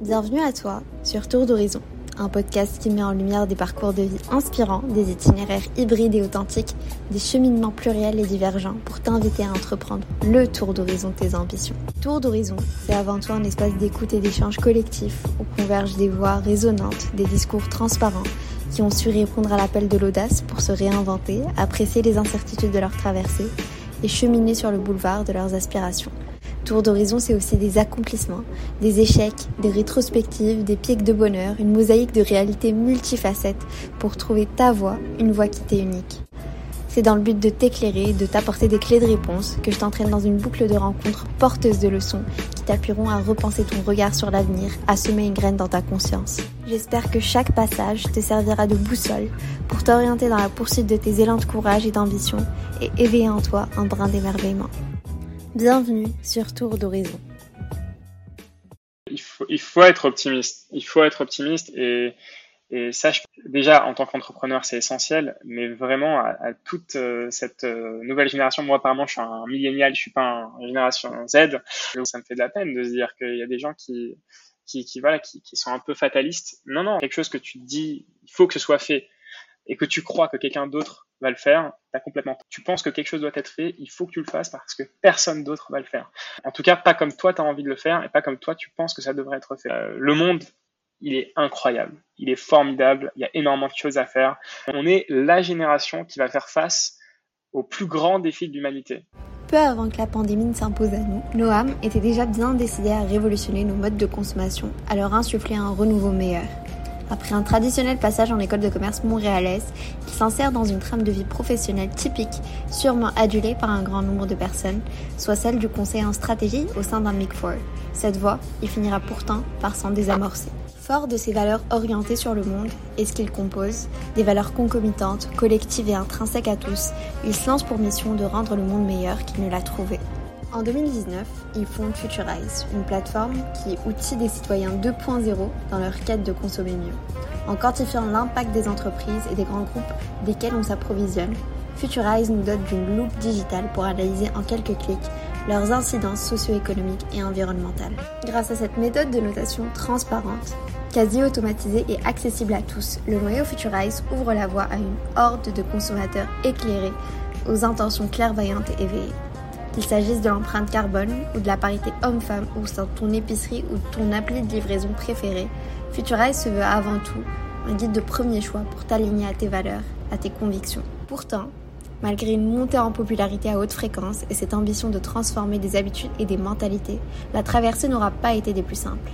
Bienvenue à toi sur Tour d'Horizon, un podcast qui met en lumière des parcours de vie inspirants, des itinéraires hybrides et authentiques, des cheminements pluriels et divergents pour t'inviter à entreprendre le tour d'horizon de tes ambitions. Tour d'Horizon, c'est avant tout un espace d'écoute et d'échange collectif où convergent des voix résonantes, des discours transparents qui ont su répondre à l'appel de l'audace pour se réinventer, apprécier les incertitudes de leur traversée et cheminer sur le boulevard de leurs aspirations. Tour d'horizon, c'est aussi des accomplissements, des échecs, des rétrospectives, des pics de bonheur, une mosaïque de réalités multifacettes pour trouver ta voie, une voie qui t'est unique. C'est dans le but de t'éclairer, de t'apporter des clés de réponse que je t'entraîne dans une boucle de rencontres porteuses de leçons qui t'appuieront à repenser ton regard sur l'avenir, à semer une graine dans ta conscience. J'espère que chaque passage te servira de boussole pour t'orienter dans la poursuite de tes élans de courage et d'ambition et éveiller en toi un brin d'émerveillement. Bienvenue sur Tour d'Horizon. Il faut, il faut être optimiste. Il faut être optimiste et, et ça, déjà en tant qu'entrepreneur, c'est essentiel, mais vraiment à, toute euh, cette euh, nouvelle génération. Moi, apparemment, je suis un millénial, je suis pas une génération Z. Ça me fait de la peine de se dire qu'il y a des gens qui, qui, qui voilà, qui, qui sont un peu fatalistes. Non, non, quelque chose que tu dis, il faut que ce soit fait et que tu crois que quelqu'un d'autre va le faire, t'as complètement. Tu penses que quelque chose doit être fait, il faut que tu le fasses parce que personne d'autre va le faire. En tout cas, pas comme toi tu as envie de le faire et pas comme toi tu penses que ça devrait être fait. Euh, le monde, il est incroyable, il est formidable, il y a énormément de choses à faire. On est la génération qui va faire face aux plus grands défis de l'humanité. Peu avant que la pandémie ne s'impose à nous, Noam était déjà bien décidé à révolutionner nos modes de consommation, à leur insuffler un renouveau meilleur. Après un traditionnel passage en école de commerce montréalaise, il s'insère dans une trame de vie professionnelle typique, sûrement adulée par un grand nombre de personnes, soit celle du conseil en stratégie au sein d'un Big Four. Cette voie, il finira pourtant par s'en désamorcer. Fort de ses valeurs orientées sur le monde et ce qu'il compose, des valeurs concomitantes, collectives et intrinsèques à tous, il se lance pour mission de rendre le monde meilleur qu'il ne l'a trouvé. En 2019, ils fondent Futurize, une plateforme qui outille des citoyens 2.0 dans leur quête de consommer mieux. En quantifiant l'impact des entreprises et des grands groupes desquels on s'approvisionne, Futurize nous dote d'une loupe digitale pour analyser en quelques clics leurs incidences socio-économiques et environnementales. Grâce à cette méthode de notation transparente, quasi automatisée et accessible à tous, le noyau Futurize ouvre la voie à une horde de consommateurs éclairés aux intentions clairvoyantes et éveillées. Qu'il s'agisse de l'empreinte carbone ou de la parité homme-femme ou sein ton épicerie ou ton appli de livraison préférée, Futurize se veut avant tout un guide de premier choix pour t'aligner à tes valeurs, à tes convictions. Pourtant, malgré une montée en popularité à haute fréquence et cette ambition de transformer des habitudes et des mentalités, la traversée n'aura pas été des plus simples.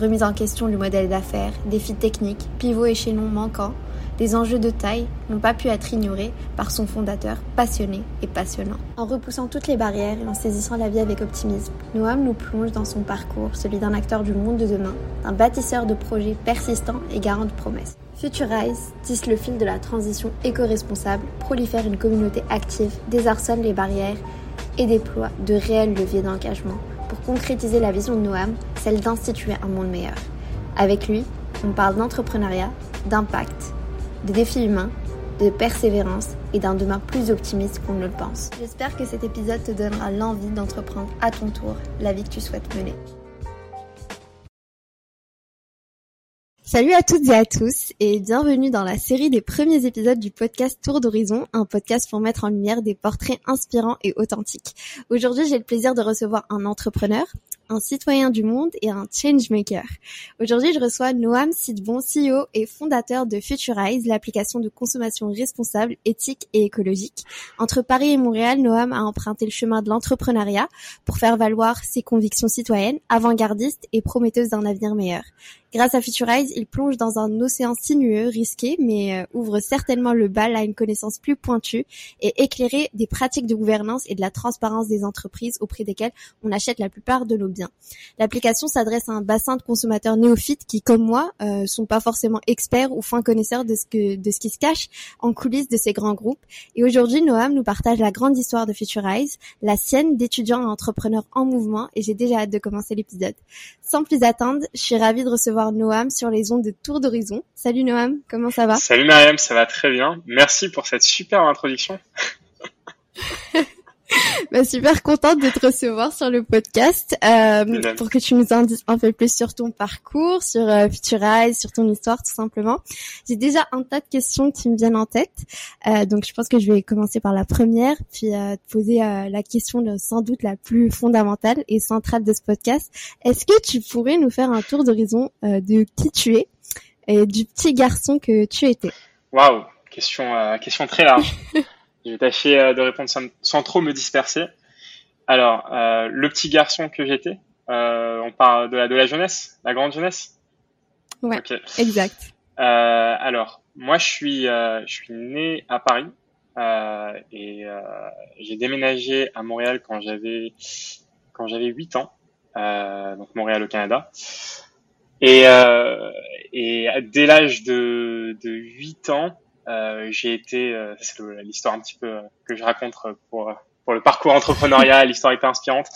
Remise en question du modèle d'affaires, défis techniques, pivots échelons manquants, des enjeux de taille n'ont pas pu être ignorés par son fondateur passionné et passionnant. En repoussant toutes les barrières et en saisissant la vie avec optimisme, Noam nous plonge dans son parcours, celui d'un acteur du monde de demain, d'un bâtisseur de projets persistants et garant de promesses. Futurize tisse le fil de la transition éco-responsable, prolifère une communauté active, désarçonne les barrières et déploie de réels leviers d'engagement pour concrétiser la vision de Noam, celle d'instituer un monde meilleur. Avec lui, on parle d'entrepreneuriat, d'impact, de défis humains, de persévérance et d'un demain plus optimiste qu'on ne le pense. J'espère que cet épisode te donnera l'envie d'entreprendre à ton tour la vie que tu souhaites mener. Salut à toutes et à tous et bienvenue dans la série des premiers épisodes du podcast Tour d'Horizon, un podcast pour mettre en lumière des portraits inspirants et authentiques. Aujourd'hui, j'ai le plaisir de recevoir un entrepreneur, un citoyen du monde et un changemaker. Aujourd'hui, je reçois Noam Sidbon, CEO et fondateur de Futurize, l'application de consommation responsable, éthique et écologique. Entre Paris et Montréal, Noam a emprunté le chemin de l'entrepreneuriat pour faire valoir ses convictions citoyennes, avant-gardistes et prometteuses d'un avenir meilleur. Grâce à Futurize, il plonge dans un océan sinueux, risqué, mais euh, ouvre certainement le bal à une connaissance plus pointue et éclairée des pratiques de gouvernance et de la transparence des entreprises auprès desquelles on achète la plupart de nos biens. L'application s'adresse à un bassin de consommateurs néophytes qui, comme moi, euh, sont pas forcément experts ou fins connaisseurs de ce que de ce qui se cache en coulisses de ces grands groupes. Et aujourd'hui, Noam nous partage la grande histoire de Futurize, la sienne d'étudiants et entrepreneurs en mouvement, et j'ai déjà hâte de commencer l'épisode. Sans plus attendre, je suis ravie de recevoir Noam sur les ondes de Tour d'Horizon. Salut Noam, comment ça va? Salut Mariam, ça va très bien. Merci pour cette super introduction. bah, super contente de te recevoir sur le podcast euh, pour que tu nous en dises un peu plus sur ton parcours, sur euh, Futurize, sur ton histoire tout simplement. J'ai déjà un tas de questions qui me viennent en tête, euh, donc je pense que je vais commencer par la première, puis euh, te poser euh, la question sans doute la plus fondamentale et centrale de ce podcast. Est-ce que tu pourrais nous faire un tour d'horizon de qui tu es et du petit garçon que tu étais? Waouh, question question très large. Je vais tâcher euh, de répondre sans, trop me disperser. Alors, euh, le petit garçon que j'étais, euh, on parle de la, de la jeunesse, la grande jeunesse? Ouais, exact. Euh, alors, moi, je suis, euh, je suis né à Paris euh, et j'ai déménagé à Montréal quand j'avais quand j'avais 8 ans, donc Montréal au Canada. Et, et dès l'âge de, de 8 ans, euh, j'ai été, euh, c'est l'histoire un petit peu euh, que je raconte pour pour le parcours entrepreneurial, l'histoire est inspirante.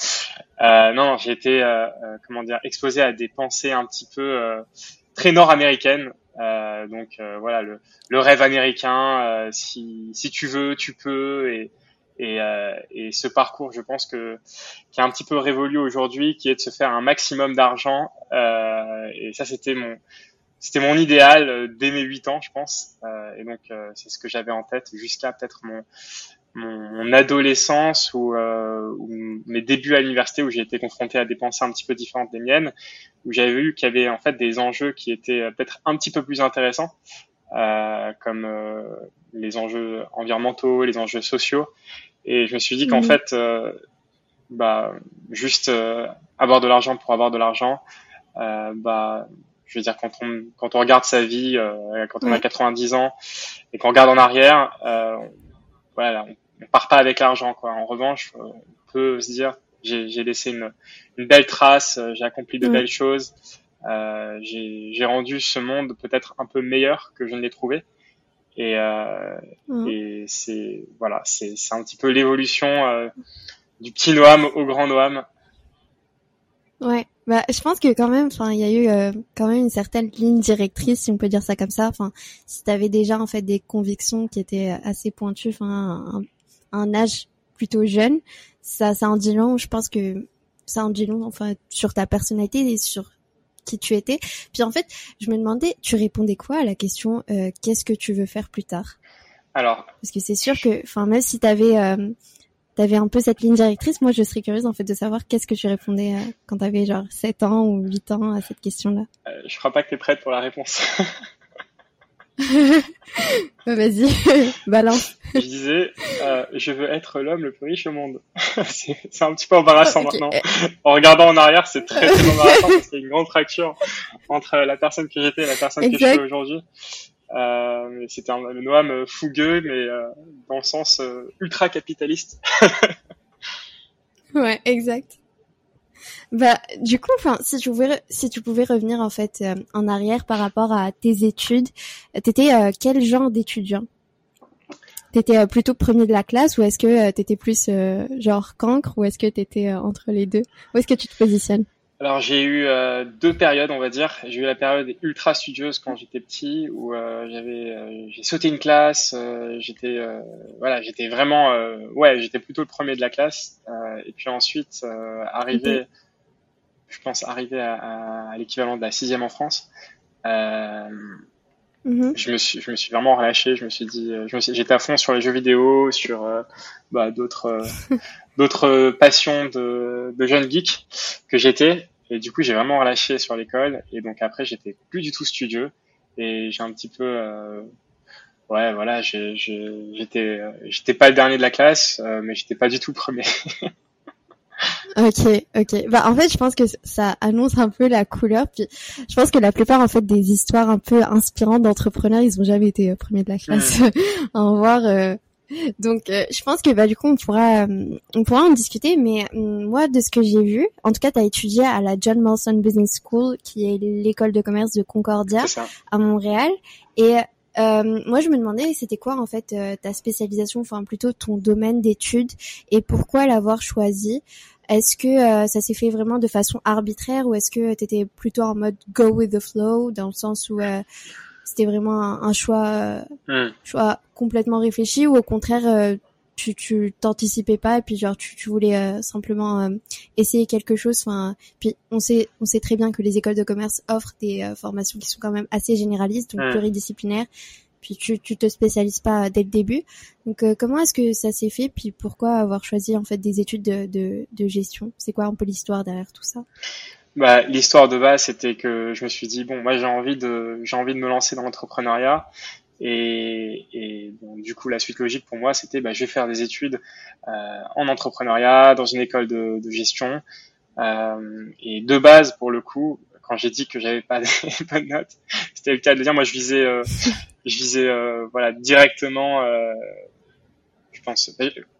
Euh, non, j'ai été, euh, comment dire, exposé à des pensées un petit peu très nord-américaines. donc voilà, le, le, rêve américain, si, si tu veux, tu peux. Et, et, et ce parcours, je pense que qui est un petit peu révolu aujourd'hui, qui est de se faire un maximum d'argent. et ça, c'était mon c'était mon idéal euh, dès mes 8 ans, je pense. Euh, et donc, euh, c'est ce que j'avais en tête jusqu'à peut-être mon, mon, adolescence ou, ou, mes débuts à l'université où j'ai été confronté à des pensées un petit peu différentes des miennes, où j'avais vu qu'il y avait en fait des enjeux qui étaient peut-être un petit peu plus intéressants, comme les enjeux environnementaux, les enjeux sociaux. Et je me suis dit qu'en mhm. fait, bah, juste avoir de l'argent pour avoir de l'argent, bah, je veux dire, quand on, quand on regarde sa vie, euh, quand on a 90 ans et qu'on regarde en arrière, euh, voilà, on, on, part pas avec l'argent. Quoi. En revanche, euh, on peut se dire, j'ai laissé une, une, belle trace, euh, j'ai accompli de belles choses, euh, j'ai rendu ce monde peut-être un peu meilleur que je ne l'ai trouvé. Et, euh, et c'est voilà, c'est un petit peu l'évolution du petit Noam au grand Noam. Ouais. Bah, je pense que quand même, enfin, il y a eu euh, quand même une certaine ligne directrice, si on peut dire ça comme ça. Enfin, si tu avais déjà en fait des convictions qui étaient assez pointues, enfin, un, un, âge plutôt jeune, ça, ça en dit long. Je pense que ça en dit long, enfin, sur ta personnalité et sur qui tu étais. Puis en fait, je me demandais, tu répondais quoi à la question euh, qu'est-ce que tu veux faire plus tard? Alors, parce que c'est sûr que, enfin, même si tu avais euh, t'avais un peu cette ligne directrice, moi je serais curieuse en fait de savoir qu'est-ce que tu répondais euh, quand t'avais genre 7 ans ou 8 ans à cette question-là. Euh, je crois pas que t'es prête pour la réponse. bah, Vas-y, balance. je disais, euh, je veux être l'homme le plus riche au monde. c'est un petit peu embarrassant maintenant. En regardant en arrière, c'est très très embarrassant parce qu'il y a une grande fracture entre la personne que j'étais et la personne que je suis aujourd'hui. Euh, c'était un, le Noam euh, fougueux, mais euh, dans le sens euh, ultra capitaliste. ouais, exact. Bah, du coup, enfin, si tu pouvais, si tu pouvais revenir en fait en arrière par rapport à tes études, t'étais quel genre d'étudiant? T'étais plutôt premier de la classe ou est-ce que t'étais plus genre cancre ou est-ce que t'étais entre les deux? Où est-ce que tu te positionnes? Alors j'ai eu euh, deux périodes, on va dire. J'ai eu la période ultra studieuse quand j'étais petit, où euh, j'avais, euh, j'ai sauté une classe. j'étais, voilà, j'étais vraiment, ouais, j'étais plutôt le premier de la classe. et puis ensuite, arrivé, je pense, arrivé à, à, l'équivalent de la sixième en France. Mm-hmm. Je me suis, je me suis vraiment relâché. Je me suis dit, suis, j'étais à fond sur les jeux vidéo, sur bah, d'autres, d'autres passions de, de jeune geek que j'étais. Et du coup, j'ai vraiment relâché sur l'école. Et donc après, j'étais plus du tout studieux. Et j'ai un petit peu, euh, ouais, voilà, j'étais, j'étais pas le dernier de la classe, euh, mais j'étais pas du tout le premier. ok, ok. Bah en fait, je pense que ça annonce un peu la couleur. Puis je pense que la plupart en fait des histoires un peu inspirantes d'entrepreneurs, ils ont jamais été euh, premiers de la classe. Hmm. Au revoir. Euh, donc, euh, je pense que bah du coup on pourra euh, on pourra en discuter. Mais euh, moi, de ce que j'ai vu, en tout cas, tu as étudié à la John Molson Business School, qui est l'école de commerce de Concordia à Montréal. Et moi, je me demandais, c'était quoi en fait ta spécialisation, enfin plutôt ton domaine d'études, et pourquoi l'avoir choisi? Est-ce que ça s'est fait vraiment de façon arbitraire ou est-ce que tu étais plutôt en mode go with the flow dans le sens où c'était vraiment un, choix, euh, hmm. choix complètement réfléchi ou au contraire, euh, tu tu t'anticipais pas et puis genre tu, tu voulais euh, simplement euh, essayer quelque chose enfin puis on sait on sait très bien que les écoles de commerce offrent des euh, formations qui sont quand même assez généralistes donc pluridisciplinaires. Puis tu tu te spécialises pas dès le début. Donc comment est-ce que ça s'est fait puis pourquoi avoir choisi en fait des études de de, de gestion? C'est quoi un peu l'histoire derrière tout ça? Bah, l'histoire de base, c'était que je me suis dit bon, moi j'ai envie de j'ai envie de me lancer dans l'entrepreneuriat et, et du coup, la suite logique pour moi, c'était bah, je vais faire des études euh, en entrepreneuriat dans une école de, de gestion. Euh, et de base, pour le coup, quand j'ai dit que j'avais pas de bonnes notes, c'était le cas de dire. Moi, je visais, euh, je visais, euh, voilà, directement. Pense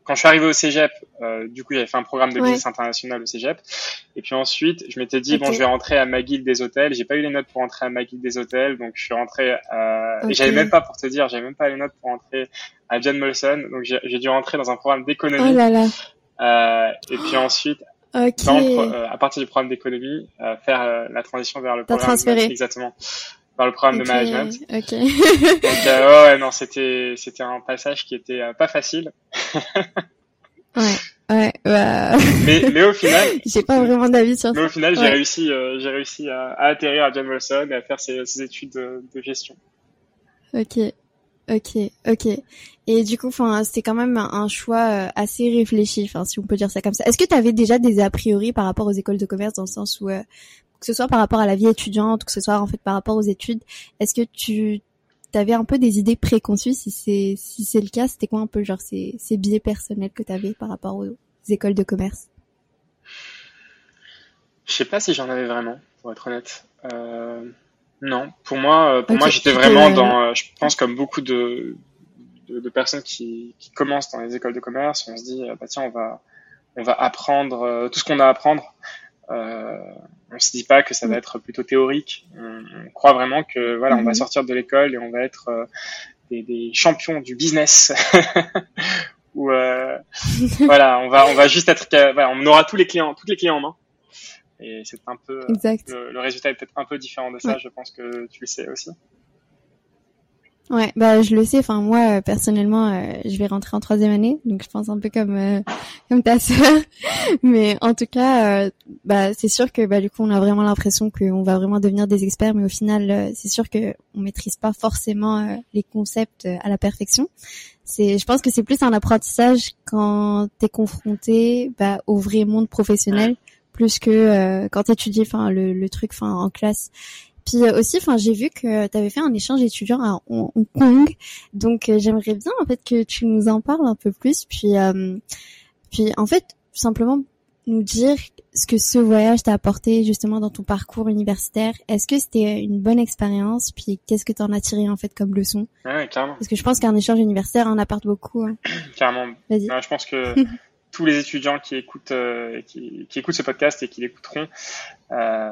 quand je suis arrivé au cégep, euh, du coup, j'avais fait un programme de business international au cégep. Et puis ensuite, je m'étais dit, bon, je vais rentrer à ma guilde des hôtels. J'ai pas eu les notes pour rentrer à ma guilde des hôtels. Donc, je suis rentré, et j'avais même pas, pour te dire, j'avais même pas les notes pour rentrer à John Molson. Donc, j'ai dû rentrer dans un programme d'économie. Oh là là. Euh, et puis ensuite, euh, à partir du programme d'économie, faire la transition vers le programme. Transféré. Exactement par le programme de management. Ok. Donc euh, ouais, non, c'était c'était un passage qui était euh, pas facile. ouais. Ouais, bah... mais, mais au final, j'ai pas vraiment d'avis sur ça. Mais au final, j'ai réussi, euh, j'ai réussi à, à, atterrir à John Wilson et à faire ses, ses études de, de, gestion. Ok, ok, ok. Et du coup, enfin, c'était quand même un choix euh, assez réfléchi, enfin, si on peut dire ça comme ça. Est-ce que tu avais déjà des a priori par rapport aux écoles de commerce dans le sens où, que ce soit par rapport à la vie étudiante, que ce soit en fait par rapport aux études, est-ce que tu avais un peu des idées préconçues? Si c'est si c'est le cas, c'était quoi un peu genre ces, ces biais personnels que tu avais par rapport aux écoles de commerce? Je sais pas si j'en avais vraiment, pour être honnête. Euh, non, pour moi, euh, pour moi, j'étais vraiment dans, euh, je pense comme beaucoup de de, de personnes qui, qui, commencent dans les écoles de commerce, on se dit bah tiens on va on va apprendre tout ce qu'on a à apprendre euh, on se dit pas que ça va mm. être plutôt théorique. On, croit vraiment que voilà, on va mm-hmm. sortir de l'école et on va être euh, des, des, champions du business. Ou euh, voilà, on va on va juste être voilà, on aura tous les clients, toutes les clients en main. Et c'est un peu le, le, résultat est peut-être un peu différent de ça. Je pense que tu le sais aussi. Ouais, bah je le sais. Enfin moi personnellement, euh, je vais rentrer en troisième année, donc je pense un peu comme euh, comme ta sœur. Mais en tout cas, euh, bah c'est sûr que bah du coup on a vraiment l'impression qu'on va vraiment devenir des experts, mais au final c'est sûr que on maîtrise pas forcément les concepts à la perfection. C'est, je pense que c'est plus un apprentissage quand t'es confronté bah, au vrai monde professionnel, plus que quand t'étudies enfin le, le truc enfin en classe. Puis euh, aussi, enfin, j'ai vu que tu avais fait un échange étudiant à Hong Kong, donc euh, j'aimerais bien en fait que tu nous en parles un peu plus. Puis, euh, puis en fait, simplement nous dire ce que ce voyage t'a apporté justement dans ton parcours universitaire. Est-ce que c'était une bonne expérience? Puis qu'est-ce que tu en as tiré en fait comme leçon? Ouais, carrément. Parce que je pense qu'un échange universitaire en apporte beaucoup. Hein. Carrément. Vas-y. je pense que tous les étudiants qui écoutent, qui, qui, écoutent ce podcast et qui l'écouteront euh,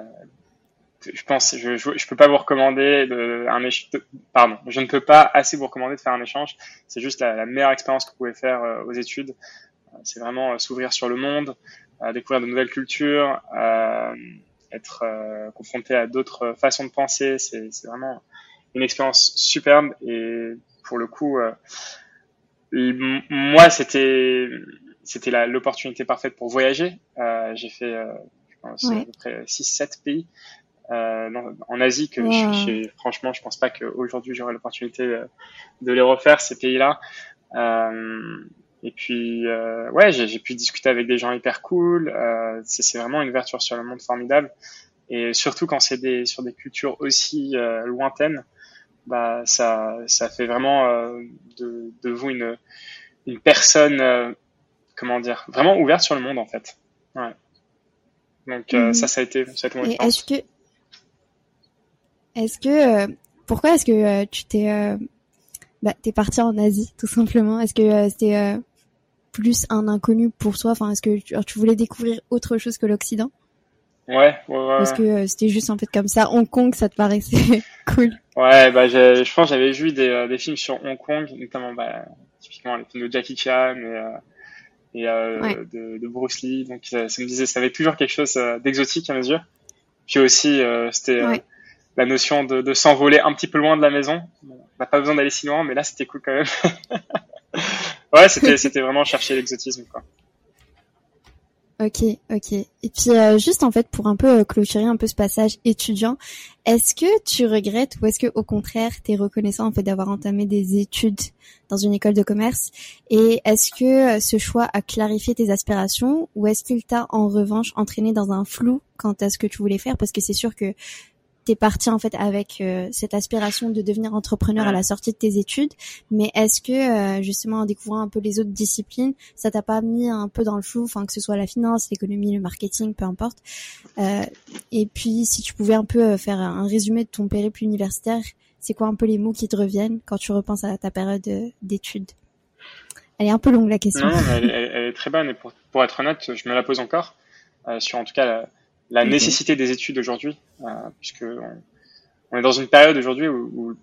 je pense, je, je, peux pas vous recommander de, un échange, pardon, je ne peux pas assez vous recommander de faire un échange. C'est juste la, la, meilleure expérience que vous pouvez faire euh, aux études. Euh, c'est vraiment euh, s'ouvrir sur le monde, découvrir de nouvelles cultures, être confronté à d'autres façons de penser. C'est vraiment une expérience superbe et pour le coup, moi, c'était c'était l'opportunité parfaite pour voyager. J'ai fait je pense, à peu près 6-7 pays euh, en Asie que je, franchement je pense pas qu'aujourd'hui j'aurai l'opportunité de, les refaire ces pays-là. Euh, et puis euh, ouais j'ai pu discuter avec des gens hyper cool euh, c'est vraiment une ouverture sur le monde formidable. Et surtout quand c'est des sur des cultures aussi euh, lointaines bah ça ça fait vraiment euh, de, de vous une une personne comment dire vraiment ouverte sur le monde en fait. Ouais. Donc mhm. ça ça a été ça a été mon Est-ce que est-ce que euh, pourquoi est-ce que euh, tu t'es euh, bah, t'es parti en Asie tout simplement? Est-ce que c'était plus un inconnu pour toi? Enfin, est-ce que tu, tu, voulais découvrir autre chose que l'Occident? Ouais, ouais, ouais. Est-ce que c'était juste en fait comme ça Hong Kong, ça te paraissait cool Ouais, bah je pense j'avais vu des, des films sur Hong Kong, notamment bah, typiquement les films de Jackie Chan et, et de, de, Bruce Lee. Donc ça, me disait, ça avait toujours quelque chose d'exotique à mes yeux. Puis aussi, c'était la notion de, de s'envoler un petit peu loin de la maison. on n'a pas besoin d'aller si loin, mais là c'était cool quand même. ouais, c'était c'était vraiment chercher l'exotisme quoi. Ok, ok. Et puis euh, juste en fait pour un peu euh, clôturer un peu ce passage étudiant, est-ce que tu regrettes ou est-ce que au contraire tu es reconnaissant en fait d'avoir entamé des études dans une école de commerce? Et est-ce que euh, ce choix a clarifié tes aspirations ou est-ce qu'il t'a en revanche entraîné dans un flou quant à ce que tu voulais faire? Parce que c'est sûr que t'es parti en fait avec euh, cette aspiration de devenir entrepreneur à la sortie de tes études, mais est-ce que euh, justement en découvrant un peu les autres disciplines, ça t'a pas mis un peu dans le flou, enfin que ce soit la finance, l'économie, le marketing, peu importe. Euh, et puis si tu pouvais un peu faire un résumé de ton périple universitaire, c'est quoi un peu les mots qui te reviennent quand tu repenses à ta période d'études? Elle est un peu longue la question. Non, elle, elle, est très bonne. Et pour, pour, être honnête, je me la pose encore. Sur en tout cas la, la nécessité des études aujourd'hui, euh, puisque on, est dans une période aujourd'hui où,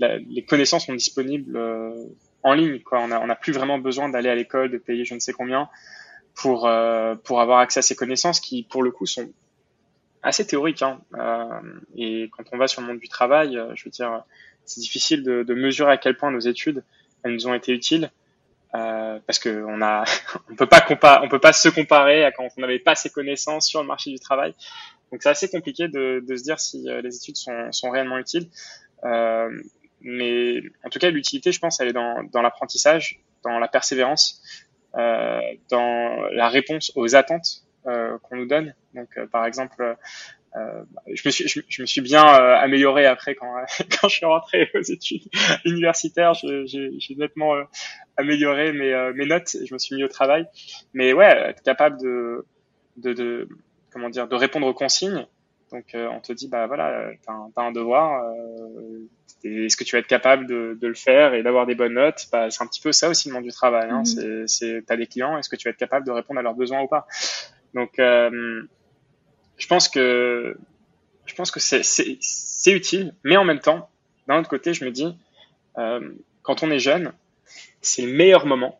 les connaissances sont disponibles euh, en ligne. Quoi. On n'a on a plus vraiment besoin d'aller à l'école, de payer je ne sais combien pour euh, pour avoir accès à ces connaissances qui, pour le coup, sont assez théoriques. Hein. et quand on va sur le monde du travail, je veux dire, c'est difficile de, de mesurer à quel point nos études elles nous ont été utiles. Euh, parce que on a, on peut pas on peut pas se comparer à quand on n'avait pas ces connaissances sur le marché du travail. Donc c'est assez compliqué de, de, se dire si euh, les études sont, sont réellement utiles. Euh, mais en tout cas, l'utilité, je pense, elle est dans, dans l'apprentissage, dans la persévérance, euh, dans la réponse aux attentes euh, qu'on nous donne. Donc, par exemple, euh, je me suis je, me suis bien euh, amélioré après quand quand je suis rentré aux études universitaires. J'ai nettement euh, amélioré mes mes notes et je me suis mis au travail. Mais ouais être capable de de, de comment dire de répondre aux consignes. Donc on te dit bah voilà t'as un, as un devoir est-ce que tu vas être capable de, de le faire et d'avoir des bonnes notes? Bah, c'est un petit peu ça aussi le monde du travail hein. Mmh. c'est t'as des clients est-ce que tu vas être capable de répondre à leurs besoins ou pas? Donc je pense que je pense que c'est utile, mais en même temps, d'un autre côté, je me dis, euh, quand on est jeune, c'est le meilleur moment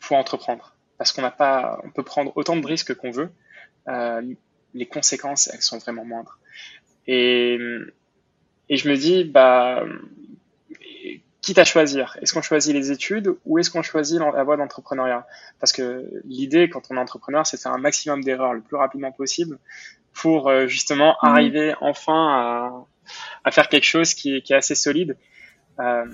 pour entreprendre, parce qu'on n'a pas, on peut prendre autant de risques qu'on veut, euh, les conséquences, elles sont vraiment moindres. Et, et je me dis, bah, quitte à choisir, est-ce qu'on choisit les études ou est-ce qu'on choisit la voie d'entrepreneuriat? Parce que l'idée, quand on est entrepreneur, c'est de faire un maximum d'erreurs le plus rapidement possible pour euh, justement mmh. arriver enfin à, à, faire quelque chose qui est, qui est assez solide. Euh,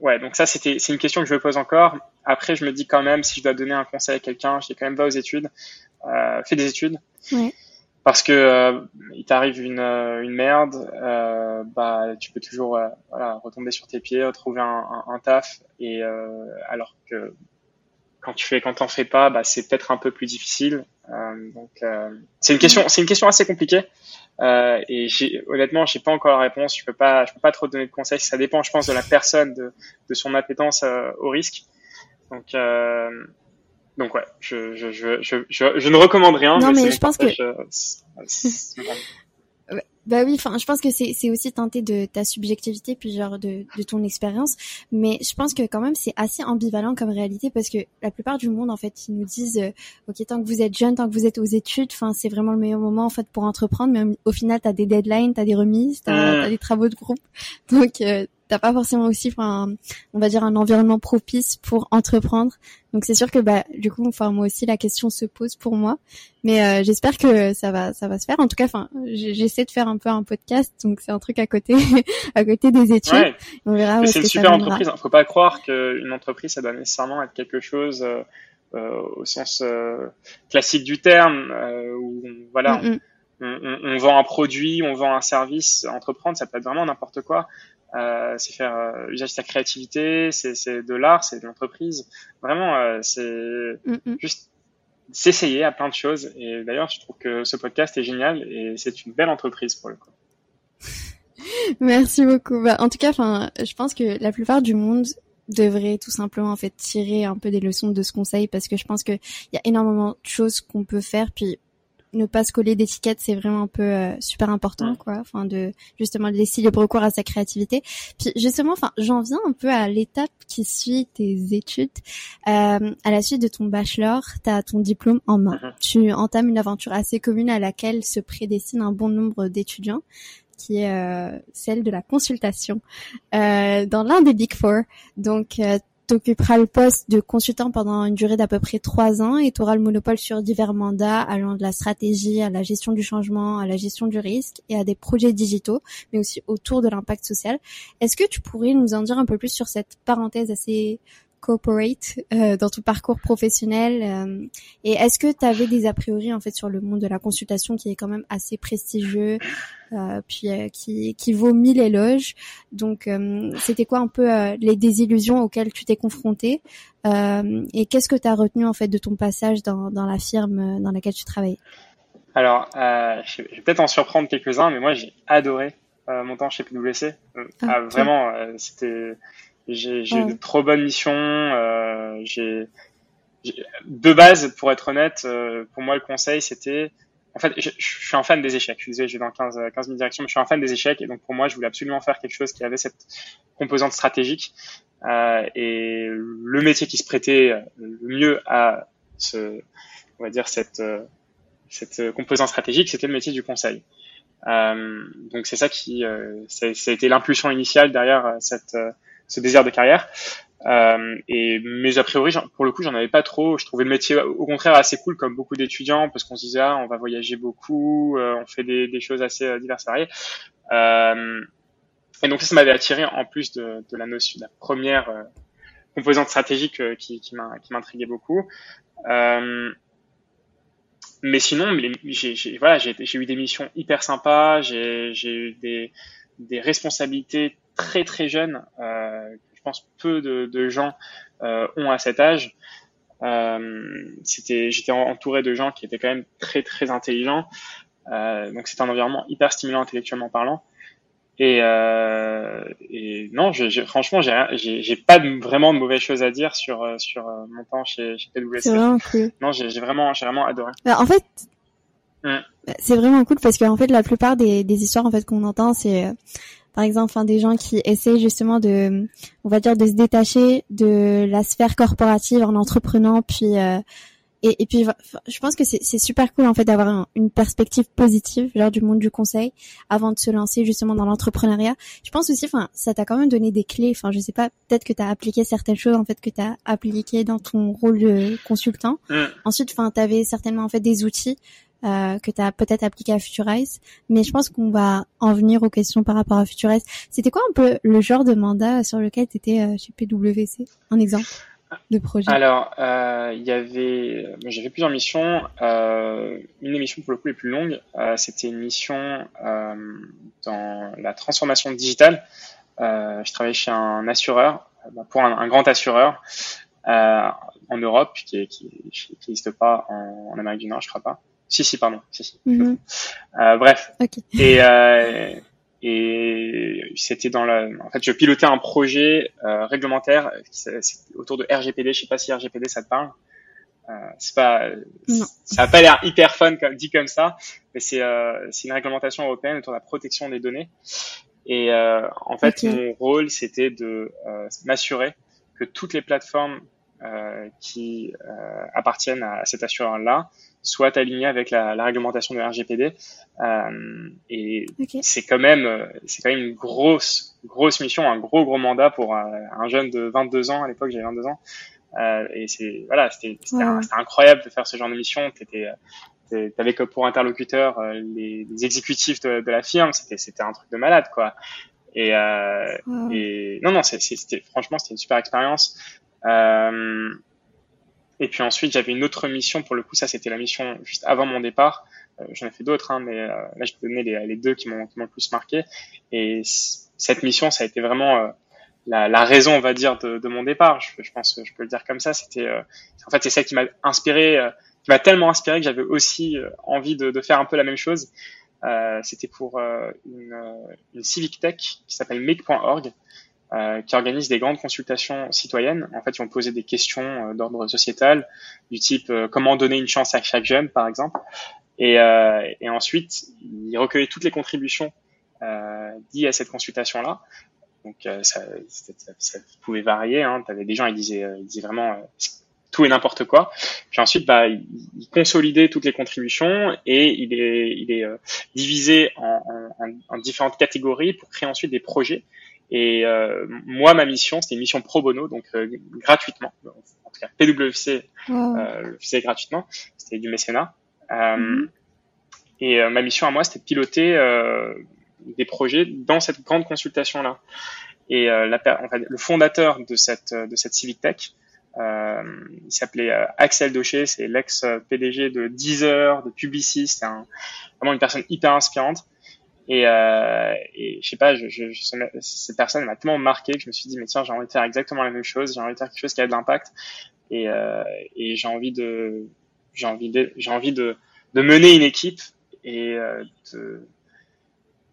ouais, donc ça, c'était, c'est une question que je me pose encore. Après, je me dis quand même, si je dois donner un conseil à quelqu'un, je dis quand même va aux études, euh, fais des études. Parce que euh, il t'arrive une, euh, une merde, euh, bah tu peux toujours euh, voilà, retomber sur tes pieds, retrouver un, un, un taf et alors que quand tu fais quand t'en fais pas, bah c'est peut-être un peu plus difficile. donc c'est une question c'est une question assez compliquée et j'ai, honnêtement j'ai pas encore la réponse. Je peux pas je peux pas trop donner de conseils. Ça dépend je pense de la personne de, de son appétence au risque. Donc donc ouais, je, je, je, je, je, ne recommande rien. Non mais, je pense que... bah oui, enfin, je pense que c'est c'est aussi teinté de ta subjectivité puis genre de de ton expérience, mais je pense que quand même c'est assez ambivalent comme réalité parce que la plupart du monde en fait ils nous disent euh, ok tant que vous êtes jeune, tant que vous êtes aux études, enfin c'est vraiment le meilleur moment en fait pour entreprendre, mais au final t'as des deadlines, t'as des remises, t'as as des travaux de groupe, donc euh, t'as pas forcément aussi, enfin, on va dire un environnement propice pour entreprendre. Donc c'est sûr que bah du coup, enfin moi aussi la question se pose pour moi, mais euh, j'espère que ça va, ça va se faire. En tout cas, enfin, j'essaie de faire un peu un podcast, donc c'est un truc à côté, à côté des études. On verra. c'est une super entreprise. Faut pas croire qu'une entreprise ça doit nécessairement être quelque chose euh, euh au sens classique du terme, où voilà. Mm, mm. On, on, on, vend un produit, on vend un service. Entreprendre, ça peut être vraiment n'importe quoi. Euh, c'est faire euh, usage de sa créativité, c'est de l'art, c'est de l'entreprise. Vraiment, euh, c'est mm, mm. juste s'essayer à plein de choses. Et d'ailleurs, je trouve que ce podcast est génial et c'est une belle entreprise pour le coup. Merci beaucoup. Bah, en tout cas, enfin, je pense que la plupart du monde devrait tout simplement en fait tirer un peu des leçons de ce conseil parce que je pense qu'il y a énormément de choses qu'on peut faire puis ne pas se coller d'étiquette, c'est vraiment un peu euh, super important, quoi. Enfin, de justement laisser libre cours à sa créativité. Puis justement, enfin, j'en viens un peu à l'étape qui suit tes études. Euh, à la suite de ton bachelor, tu as ton diplôme en main. Uh-huh. Tu entames une aventure assez commune à laquelle se prédestine un bon nombre d'étudiants qui est euh, celle de la consultation euh, dans l'un des Big Four. Donc, t'occuperas le poste de consultant pendant une durée d'à peu près trois ans et tu auras le monopole sur divers mandats allant de la stratégie à la gestion du changement, à la gestion du risque et à des projets digitaux, mais aussi autour de l'impact social. Est-ce que tu pourrais nous en dire un peu plus sur cette parenthèse assez corporate euh, dans ton parcours professionnel euh, Et est-ce que tu avais des a priori en fait sur le monde de la consultation qui est quand même assez prestigieux, puis qui, qui vaut mille éloges Donc c'était quoi un peu les désillusions auxquelles tu t'es confronté Et qu'est-ce que tu as retenu en fait de ton passage dans, dans la firme dans laquelle tu travailles Alors, je vais peut-être en surprendre quelques-uns, mais moi j'ai adoré mon temps chez PwC. Ah, ah, vraiment, c'était j'ai j'ai de trop bonnes missions. Euh, j'ai de base, pour être honnête, euh, pour moi le conseil c'était, en fait, je, je, suis un fan des échecs. Je désolé, j'ai dans 15 15 000 directions, mais je suis un fan des échecs et donc pour moi, je voulais absolument faire quelque chose qui avait cette composante stratégique euh, et le métier qui se prêtait le mieux à ce, on va dire cette euh, cette composante stratégique, c'était le métier du conseil. Euh, donc c'est ça qui, euh, ça, ça, a été l'impulsion initiale derrière cette ce désir de carrière. Euh, et mais a priori, pour le coup, j'en avais pas trop. Je trouvais le métier au contraire assez cool, comme beaucoup d'étudiants, parce qu'on se disait ah, on va voyager beaucoup, euh, on fait des, des, choses assez euh, diverses variées. Euh, et donc ça, ça m'avait attiré en plus de, de, la notion, de la première euh, composante stratégique qui, qui m'intriguait beaucoup. mais sinon, j'ai voilà, j'ai eu des missions hyper sympas, j'ai eu des, des responsabilités très très jeune. Euh, je pense peu de, de gens euh, ont à cet âge. Euh, c'était, j'étais entouré de gens qui étaient quand même très très intelligents. Euh, donc c'est un environnement hyper stimulant intellectuellement parlant. Et, euh, et non, je, je, franchement, j'ai, pas de, vraiment de mauvaises choses à dire sur sur mon temps chez, chez PwC. C'est vraiment cool. Non, j'ai, vraiment, j'ai vraiment adoré. Bah, en fait, mm. c'est vraiment cool parce qu'en fait, la plupart des, des histoires en fait qu'on entend, c'est par exemple, enfin, des gens qui essaient justement de, on va dire, de se détacher de la sphère corporative en entreprenant, puis euh, et, et, puis je pense que c'est super cool en fait d'avoir une perspective positive genre du monde du conseil avant de se lancer justement dans l'entrepreneuriat. Je pense aussi, enfin, ça t'a quand même donné des clés. Enfin, je sais pas, peut-être que t'as appliqué certaines choses en fait que t'as appliqué dans ton rôle de consultant. Mm. Ensuite, enfin, t'avais certainement en fait des outils euh, que tu as peut-être appliqué à Futurize. Mais je pense qu'on va en venir aux questions par rapport à Futurize. C'était quoi un peu le genre de mandat sur lequel tu étais euh, chez PwC Un exemple de projet Alors, euh, il y avait, j'avais plusieurs missions. Une des missions pour le coup les plus longues, c'était une mission dans la transformation digitale. je travaillais chez un assureur, bah, pour un, grand assureur en Europe qui n'existe pas en, en Amérique du Nord, je crois pas. Si, si, pardon. Si, si. Mhm. Euh, bref. Et, euh, et c'était dans la. En fait, je pilotais un projet euh, réglementaire autour de RGPD. Je sais pas si RGPD ça te parle. Euh, c'est pas. Ça a pas l'air hyper fun comme dit comme ça, mais c'est euh, c'est une réglementation européenne autour de la protection des données. Et euh, en fait, mon rôle c'était de m'assurer que toutes les plateformes qui appartiennent à cet assureur-là soit aligné avec la, la réglementation de RGPD. Euh, et c'est quand même, c'est quand même une grosse, grosse mission, un gros, gros mandat pour un, un jeune de 22 ans. À l'époque, j'avais 22 ans. Euh, et c'est, voilà, c'était, incroyable de faire ce genre de mission. T'étais, t'avais que pour interlocuteur euh, les, les exécutifs de, de, la firme. C'était, c'était un truc de malade, quoi. Et, euh, et non, non, c'était, franchement, c'était une super expérience. Euh, et puis ensuite, j'avais une autre mission. Pour le coup, ça, c'était la mission juste avant mon départ. Euh, J'en ai fait d'autres, hein, mais euh, là, je peux donner les, deux qui m'ont le plus marqué. Et cette mission, ça a été vraiment la, raison, on va dire, de, mon départ. Je, je, pense, je peux le dire comme ça. C'était, en fait, c'est ça qui m'a inspiré, qui m'a tellement inspiré que j'avais aussi envie de, de, faire un peu la même chose. c'était pour une, une civic tech qui s'appelle make.org euh, qui organisent des grandes consultations citoyennes. En fait, ils vont poser des questions euh, d'ordre sociétal, du type euh, comment donner une chance à chaque jeune, par exemple. Et, et ensuite, ils recueillaient toutes les contributions liées à cette consultation-là. Donc, ça, ça, ça, pouvait varier. Hein. Tu avais des gens, ils disaient, ils disaient vraiment tout et n'importe quoi. Puis ensuite, bah, il, consolidait toutes les contributions et il est, il est divisé en, en, en, différentes catégories pour créer ensuite des projets Et euh, moi, ma mission, c'était une mission pro bono, donc euh, gratuitement. En tout cas, PwC le faisait gratuitement. C'était du mécénat. Mm-hmm. Et ma mission à moi, c'était de piloter des projets dans cette grande consultation là. Et la, le fondateur de cette de cette Civic Tech, euh, il s'appelait euh, Axel Docher, c'est l'ex-PDG de Deezer, de Publicis, c'est vraiment une personne hyper inspirante. Et, euh, et je sais pas, je, je, cette personne m'a tellement marqué que je me suis dit mais tiens j'ai envie de faire exactement la même chose, j'ai envie de faire quelque chose qui a de l'impact et, euh, et j'ai envie de j'ai envie de j'ai envie de, de mener une équipe et euh, de,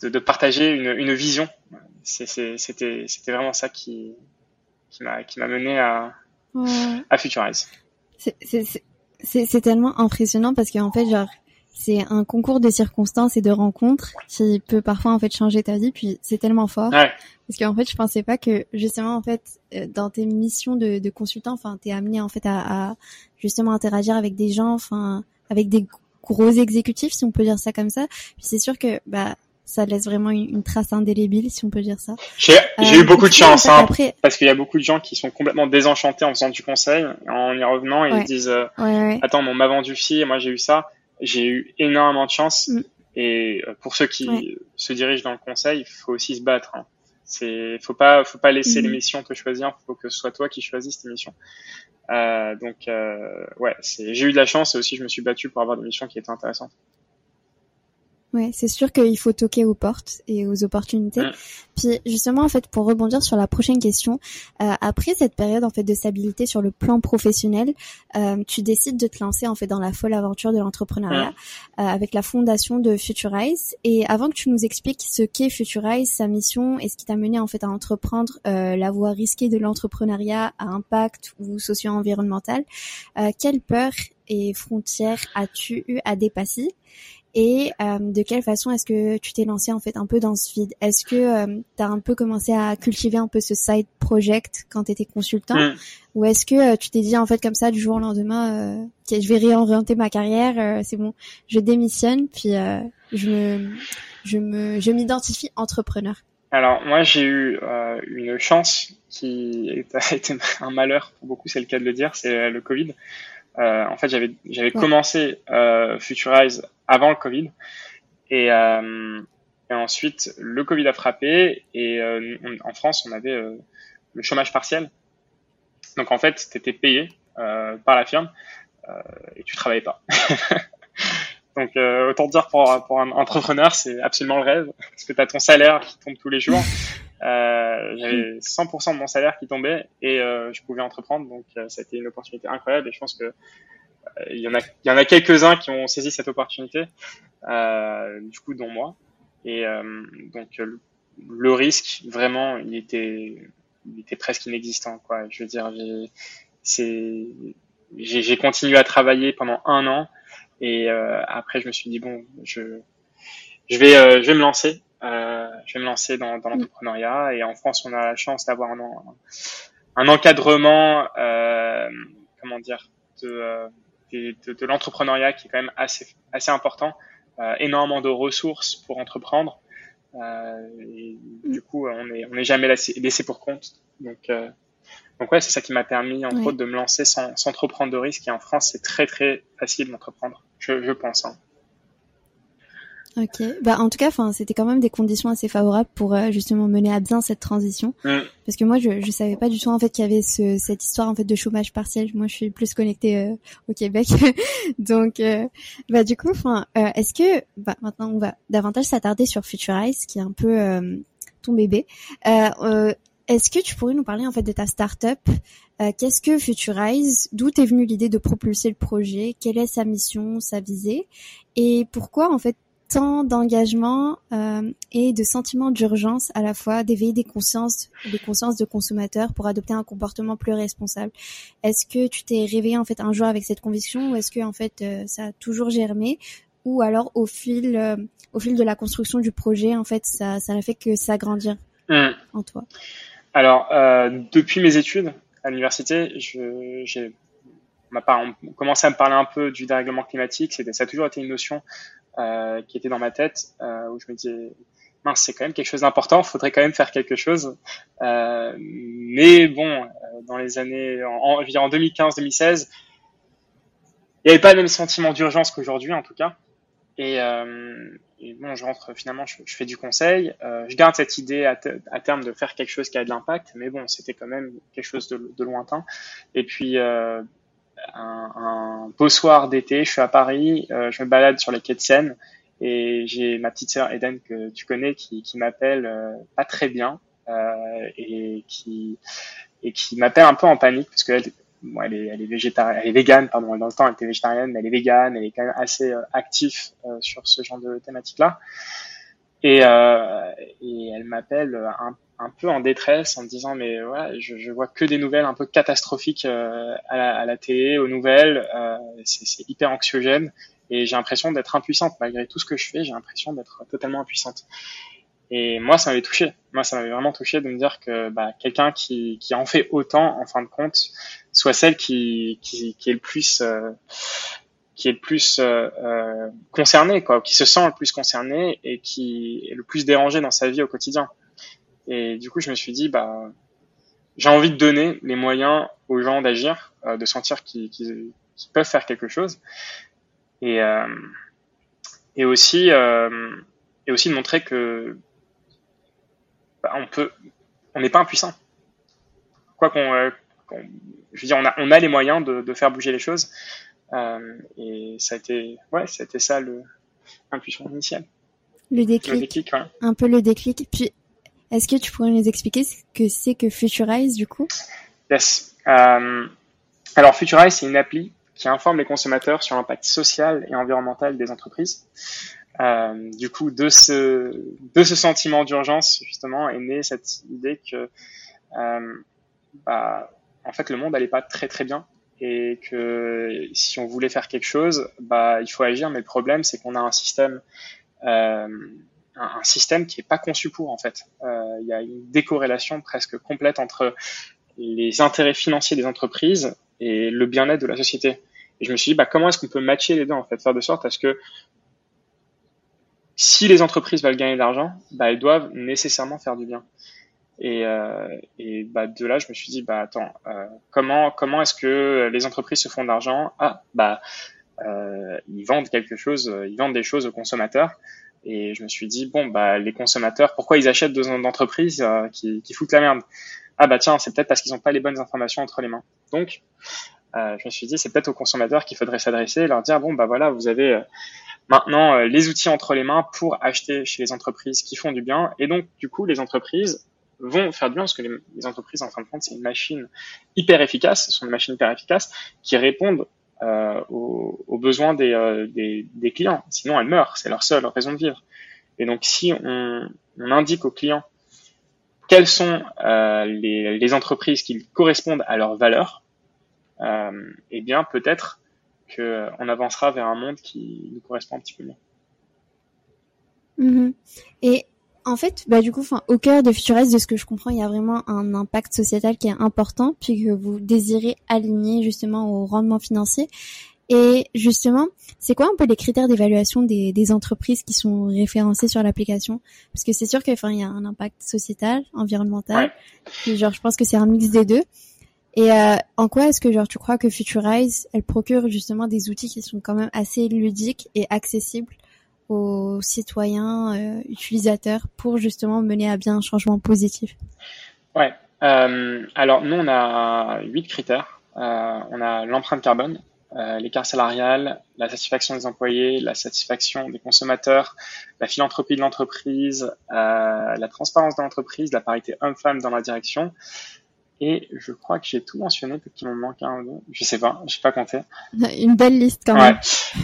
de, de, partager une, une vision. C'était c'était vraiment ça qui qui m'a qui m'a mené à ouais. à Futurize. C'est tellement impressionnant parce qu'en fait, genre, c'est un concours de circonstances et de rencontres qui peut parfois en fait changer ta vie. Puis c'est tellement fort ouais. parce qu'en fait, je pensais pas que justement en fait euh, dans tes missions de, de consultant, enfin, t'es amené en fait à, à, justement interagir avec des gens, enfin, avec des gros exécutifs si on peut dire ça comme ça. Puis c'est sûr que bah ça laisse vraiment une, trace indélébile, si on peut dire ça. J'ai eu euh, beaucoup de chance, hein, parce qu'il y a beaucoup de gens qui sont complètement désenchantés en faisant du conseil, en y revenant, ils disent euh, Attends, on m'a vendu ci, et moi j'ai eu ça. J'ai eu énormément de chance. Mm. Et euh, pour ceux qui se dirigent dans le conseil, il faut aussi se battre. Hein. C'est, faut pas, faut pas laisser mm. l'émission te choisir. Faut que ce soit toi qui choisisses cette émission. Euh, donc, euh, ouais, j'ai eu de la chance et aussi je me suis battu pour avoir des missions qui étaient intéressantes. Ouais, c'est sûr qu'il faut toquer aux portes et aux opportunités. Puis justement, en fait, pour rebondir sur la prochaine question, euh, après cette période en fait de stabilité sur le plan professionnel, euh, tu décides de te lancer en fait dans la folle aventure de l'entrepreneuriat euh, avec la fondation de Futurize. Et avant que tu nous expliques ce qu'est Futurize, sa mission et ce qui t'a mené en fait à entreprendre euh, la voie risquée de l'entrepreneuriat à impact ou socio-environnemental, euh, quelle peur et frontières as-tu eu à dépasser? Et euh, de quelle façon est-ce que tu t'es lancé en fait un peu dans ce vide? Est-ce que euh, tu as un peu commencé à cultiver un peu ce side project quand tu étais consultant? Mm. ou est-ce que euh, tu t'es dit en fait comme ça du jour au lendemain je vais réorienter ma carrière, c'est bon, je démissionne puis je me je me je m'identifie entrepreneur. Alors moi j'ai eu une chance qui a été un malheur pour beaucoup, c'est le cas de le dire, c'est le Covid. En fait, j'avais j'avais commencé Futurize avant le Covid. Et, euh, et, ensuite, le Covid a frappé et euh, en France, on avait euh, le chômage partiel. Donc en fait, tu étais payé euh, par la firme et tu travaillais pas. Donc autant dire pour, pour un entrepreneur, c'est absolument le rêve parce que tu as ton salaire qui tombe tous les jours. Euh, j'avais 100% de mon salaire qui tombait et euh, je pouvais entreprendre donc ça a été une opportunité incroyable et je pense que euh, il y en a, il y en a quelques-uns qui ont saisi cette opportunité, euh, du coup, dont moi. Et euh, donc le, risque, vraiment, il était, il était presque inexistant, quoi. Je veux dire, j'ai, continué à travailler pendant un an et euh, après je me suis dit bon, je, je vais, euh, je vais me lancer, euh, je vais me lancer dans, dans l'entrepreneuriat et en France on a la chance d'avoir un, un encadrement, comment dire, de de, de, l'entrepreneuriat qui est quand même assez, assez important, euh, énormément de ressources pour entreprendre. Euh, et du coup, on n'est on est jamais laissé, laissé pour compte. Donc, euh, donc ouais, c'est ça qui m'a permis, entre autres, de me lancer sans, sans trop prendre de risques. Et en France, c'est très très facile d'entreprendre, je, je pense. Hein. Ok, bah en tout cas, enfin, c'était quand même des conditions assez favorables pour euh, justement mener à bien cette transition. Parce que moi, je je savais pas du tout en fait qu'il y avait ce, cette histoire en fait de chômage partiel. Moi, je suis plus connectée euh, au Québec, donc euh, bah du coup, enfin, est-ce que bah, maintenant on va davantage s'attarder sur Futurize, qui est un peu ton bébé. est-ce que tu pourrais nous parler en fait de ta startup? Qu'est-ce que Futurize D'où est venue l'idée de propulser le projet? Quelle est sa mission, sa visée? Et pourquoi en fait tant d'engagement euh, et de sentiments d'urgence à la fois d'éveiller des consciences, des consciences de consommateurs pour adopter un comportement plus responsable. Est-ce que tu t'es réveillé en fait un jour avec cette conviction ou est-ce que en fait euh, ça a toujours germé? Ou alors au fil euh, au fil de la construction du projet en fait ça ça n'a fait que s'agrandir mmh. en toi? Alors depuis mes études à l'université, j'ai on a commencé à me parler un peu du dérèglement climatique. Ça a toujours été une notion euh, qui était dans ma tête, euh, où je me disais, mince, c'est quand même quelque chose d'important, faudrait quand même faire quelque chose. Euh, mais bon, dans les années, en, je en 2015-2016, il n'y avait pas le même sentiment d'urgence qu'aujourd'hui, en tout cas. Et, bon, je rentre finalement, je, fais du conseil. Je garde cette idée à, terme de faire quelque chose qui a de l'impact, mais bon, c'était quand même quelque chose de, de lointain. Et puis, un, un, beau soir d'été, je suis à Paris, euh, je me balade sur les quais de Seine et j'ai ma petite sœur Eden que tu connais qui, qui m'appelle euh, pas très bien euh, et qui et qui m'appelle un peu en panique parce qu'elle bon, elle est elle est végétarienne, elle est végane pardon. Dans le temps, elle était végétarienne, mais elle est végane, elle est quand même assez euh, active euh, sur ce genre de thématique là. Et, euh, et elle m'appelle un, un, peu en détresse en me disant mais voilà je, je vois que des nouvelles un peu catastrophiques euh, à, la, à la télé aux nouvelles euh, c'est hyper anxiogène et j'ai l'impression d'être impuissante. Malgré tout ce que je fais j'ai l'impression d'être totalement impuissante. Et moi ça m'avait touché. Moi ça m'avait vraiment touché de me dire que bah, quelqu'un qui, qui en fait autant en fin de compte soit celle qui, qui, qui est le plus euh, qui est le plus euh, euh, concerné, quoi, qui se sent le plus concerné et qui est le plus dérangé dans sa vie au quotidien. Et du coup, je me suis dit, bah, j'ai envie de donner les moyens aux gens d'agir, euh, de sentir qu'ils qu peuvent faire quelque chose, et euh, et aussi euh, et aussi de montrer que bah, on peut, on n'est pas impuissant. Quoi qu'on, qu je veux dire, on a on a les moyens de, de faire bouger les choses. Et ça a été, ouais, c'était ça le impulsion initiale. Le déclic. Le déclic ouais. Un peu le déclic. Puis, est-ce que tu pourrais nous expliquer ce que c'est que Futurize du coup? Yes. Euh, alors Futurize, c'est une appli qui informe les consommateurs sur l'impact social et environnemental des entreprises. Euh, du coup, de ce de ce sentiment d'urgence justement est née cette idée que euh, bah, en fait le monde allait pas très très bien et que si on voulait faire quelque chose, bah, il faut agir. Mais le problème, c'est qu'on a un système, un, système qui est pas conçu pour en fait. Euh, il y a une décorrélation presque complète entre les intérêts financiers des entreprises et le bien-être de la société. Et je me suis dit, bah, comment est-ce qu'on peut matcher les deux en fait, faire de sorte à ce que si les entreprises veulent gagner de l'argent, bah, elles doivent nécessairement faire du bien. Et, euh, bah, de là, je me suis dit, attends, euh, comment comment est-ce que les entreprises se font de l'argent? Ah, bah euh, ils vendent quelque chose, ils vendent des choses aux consommateurs. Et je me suis dit, bon, bah les consommateurs, pourquoi ils achètent deux d'entreprises euh, qui, foutent la merde? Ah bah tiens, c'est peut-être parce qu'ils n'ont pas les bonnes informations entre les mains. Donc, euh, je me suis dit, c'est peut-être aux consommateurs qu'il faudrait s'adresser et leur dire, bon, bah voilà, vous avez euh, maintenant euh, les outils entre les mains pour acheter chez les entreprises qui font du bien. Et donc, du coup, les entreprises vont faire du bien parce que les, les entreprises en fin de compte c'est une machine hyper efficace, ce sont des machines hyper efficaces qui répondent euh, aux, aux, besoins des, euh, des, des, clients. Sinon elles meurent, c'est leur seule raison de vivre. Et donc si on, on indique aux clients quelles sont euh, les, les, entreprises qui correspondent à leurs valeurs, euh, eh bien peut-être qu'on avancera vers un monde qui nous correspond un petit peu mieux. Mmh. Et en fait, bah du coup, enfin, au cœur de Futurize, de ce que je comprends, il y a vraiment un impact sociétal qui est important, puis que vous désirez aligner justement au rendement financier. Et justement, c'est quoi un peu les critères d'évaluation des, des, entreprises qui sont référencées sur l'application? Parce que c'est sûr qu'il enfin, il y a un impact sociétal, environnemental. Ouais. Puis genre, je pense que c'est un mix des deux. Et euh, en quoi est-ce que genre tu crois que Futurize, elle procure justement des outils qui sont quand même assez ludiques et accessibles aux citoyens euh, utilisateurs pour justement mener à bien un changement positif Ouais. Euh, alors nous on a huit critères. Euh, on a l'empreinte carbone, euh, l'écart salarial, la satisfaction des employés, la satisfaction des consommateurs, la philanthropie de l'entreprise, euh, la transparence de l'entreprise, la parité homme-femme dans la direction. Et je crois que j'ai tout mentionné, peut-être qu'il m'en manque un ou deux. Je sais pas, j'ai pas compté. Une belle liste quand même.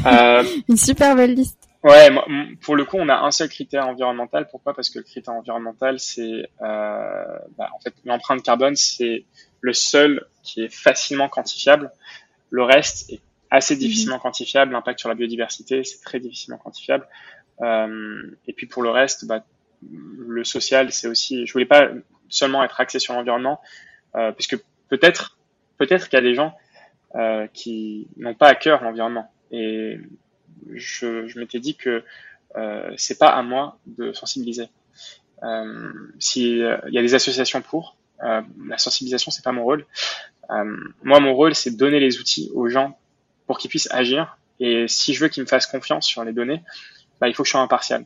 Ouais. Une super belle liste. Ouais, pour le coup, on a un seul critère environnemental. Pourquoi? Parce que le critère environnemental, c'est euh, bah, en fait l'empreinte carbone, c'est le seul qui est facilement quantifiable. Le reste est assez difficilement mmh. quantifiable. L'impact sur la biodiversité, c'est très difficilement quantifiable. Euh, et puis pour le reste, bah, le social, c'est aussi. Je voulais pas seulement être axé sur l'environnement, euh, puisque peut-être, peut-être qu'il y a des gens euh, qui n'ont pas à cœur l'environnement. Et je, m'étais dit que euh, c'est pas à moi de sensibiliser. euh, si il y a des associations pour, la sensibilisation c'est pas mon rôle. moi, mon rôle c'est de donner les outils aux gens pour qu'ils puissent agir. Et si je veux qu'ils me fassent confiance sur les données, bah, il faut que je sois impartial.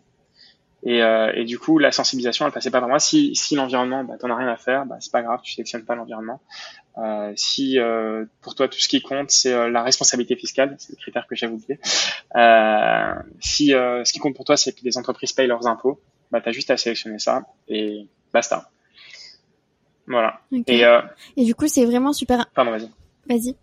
Et, euh, et, du coup, la sensibilisation, elle passait pas par moi. Si, si l'environnement, bah, t'en as rien à faire, bah, c'est pas grave, tu sélectionnes pas l'environnement. Euh, si euh, pour toi tout ce qui compte c'est euh, la responsabilité fiscale, c'est le critère que j'avais oublié. Euh, si euh, ce qui compte pour toi c'est que les entreprises payent leurs impôts, bah t'as juste à sélectionner ça et basta. Voilà. Et, et du coup c'est vraiment super. Pardon, vas-y. Vas-y.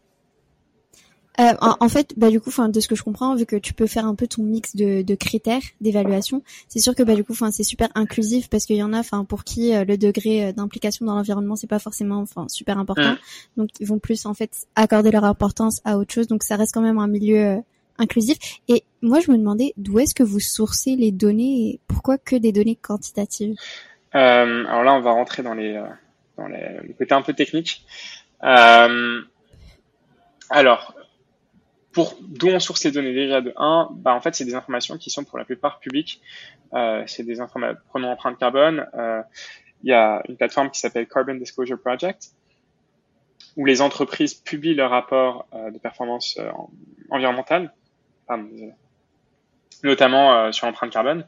Euh, en, fait, bah du coup, enfin de ce que je comprends, vu que tu peux faire un peu ton mix de, de critères d'évaluation, c'est sûr que bah du coup, enfin c'est super inclusif parce qu'il y en a, enfin pour qui euh, le degré euh, d'implication dans l'environnement c'est pas forcément, enfin super important, donc ils vont plus en fait accorder leur importance à autre chose, donc ça reste quand même un milieu inclusif. Et moi, je me demandais d'où est-ce que vous sourcez les données et pourquoi que des données quantitatives? Alors là, on va rentrer dans les dans les, les côtés un peu techniques. alors, pour d'où on source les données déjà de 1, bah en fait c'est des informations qui sont pour la plupart publiques. Euh, c'est des informations prenons empreinte carbone. Euh, il y a une plateforme qui s'appelle Carbon Disclosure Project où les entreprises publient leurs rapports euh, de performance euh, environnementale, pardon, notamment euh, sur l'empreinte carbone.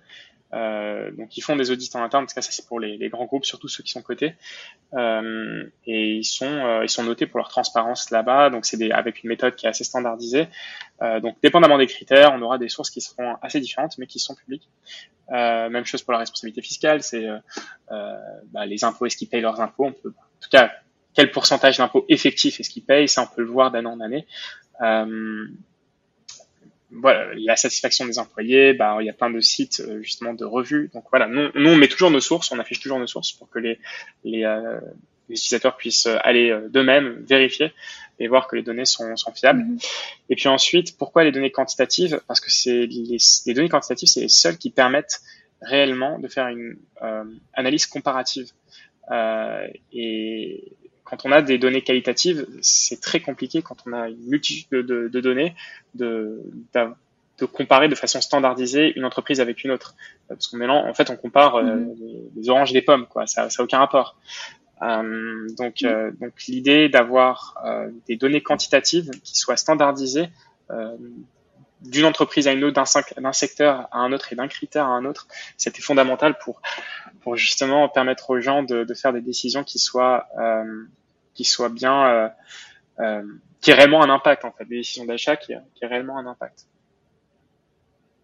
Euh, donc ils font des audits en interne, en tout cas ça c'est pour les, les, grands groupes, surtout ceux qui sont cotés, euh, et ils sont euh, ils sont notés pour leur transparence là-bas. Donc c'est avec une méthode qui est assez standardisée. Euh, donc dépendamment des critères, on aura des sources qui seront assez différentes, mais qui sont publiques. Euh, même chose pour la responsabilité fiscale, c'est bah, les impôts, est-ce qu'ils payent leurs impôts? On peut, en tout cas, quel pourcentage d'impôts effectifs est-ce qu'ils payent? Ça on peut le voir d'année en année voilà, la satisfaction des employés, bah, il y a plein de sites euh, justement de revues. Donc voilà, nous, nous, on met toujours nos sources, on affiche toujours nos sources pour que les, les, euh, les utilisateurs puissent aller euh, d'eux-mêmes vérifier et voir que les données sont, sont fiables. Mm-hmm. Et puis ensuite, pourquoi les données quantitatives? Parce que c'est les, les, données quantitatives, c'est les seules qui permettent réellement de faire une analyse comparative. et quand on a des données qualitatives, c'est très compliqué quand on a une multitude de, de, données de, de, comparer de façon standardisée une entreprise avec une autre. Parce qu'on mélange, en fait, on compare euh, mm-hmm. les, oranges et les pommes, quoi. Ça n'a aucun rapport. Euh, donc, mm-hmm. euh, donc l'idée d'avoir des données quantitatives qui soient standardisées d'une entreprise à une autre, d'un secteur à un autre et d'un critère à un autre, c'était fondamental pour pour justement permettre aux gens de, de faire des décisions qui soient euh, qui soit bien, euh, euh, qui ait réellement un impact en fait, des décisions d'achat qui, qui ait réellement un impact.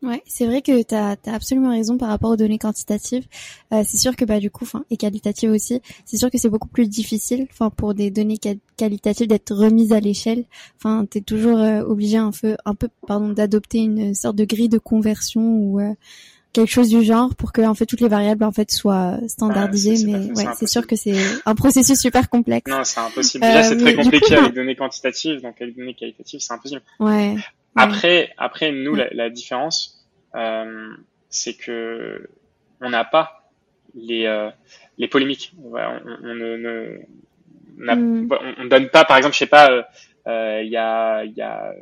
Ouais, c'est vrai que tu as, absolument raison par rapport aux données quantitatives. Euh, c'est sûr que bah du coup, enfin et qualitatives aussi. C'est sûr que c'est beaucoup plus difficile, enfin pour des données qualitatives d'être remises à l'échelle. Enfin, t'es toujours euh, obligé un peu, un peu, pardon, d'adopter une sorte de grille de conversion ou euh, quelque chose du genre pour que en fait toutes les variables en fait soient standardisées mais ouais c'est sûr que c'est un processus super complexe non c'est impossible déjà c'est euh, très compliqué avec des données quantitatives donc avec des données qualitatives c'est impossible ouais après après nous la, la, différence euh, c'est que on n'a pas les euh, les polémiques. On, on, ne, mm. on, on, donne pas par exemple je sais pas il euh, y a il y a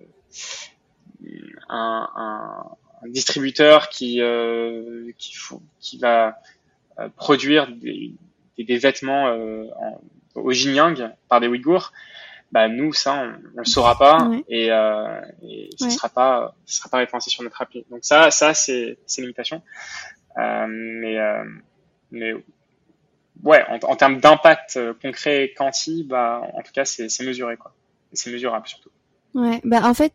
un, un un distributeur qui euh, qui, qui va euh, produire des, des, vêtements euh, en, au Xinjiang par des Ouïghours, bah nous ça on, on le saura pas et, euh, et ce sera pas ce sera pas référencé sur notre appli. Donc ça ça c'est c'est limitation. Euh, mais euh, mais ouais en, en termes d'impact concret quanti bah en tout cas c'est c'est mesuré quoi. C'est mesurable surtout. Ouais bah en fait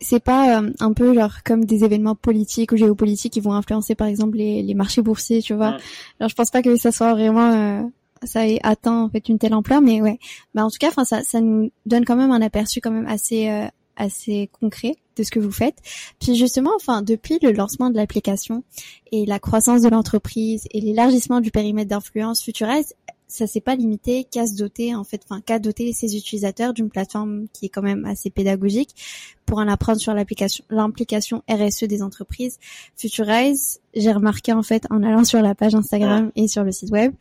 c'est pas euh, un peu genre comme des événements politiques ou géopolitiques qui vont influencer par exemple les, les marchés boursiers, tu vois. Alors je pense pas que ça soit vraiment euh, ça ait atteint en fait une telle ampleur, mais ouais. Bah en tout cas, enfin ça ça nous donne quand même un aperçu quand même assez euh, assez concret de ce que vous faites. Puis justement, enfin, depuis le lancement de l'application et la croissance de l'entreprise et l'élargissement du périmètre d'influence Futurize, ça s'est pas limité qu'à se doter en fait, enfin qu'à doter ses utilisateurs d'une plateforme qui est quand même assez pédagogique pour en apprendre sur l'application, l'implication RSE des entreprises. Futurize, j'ai remarqué en fait en allant sur la page Instagram et sur le site web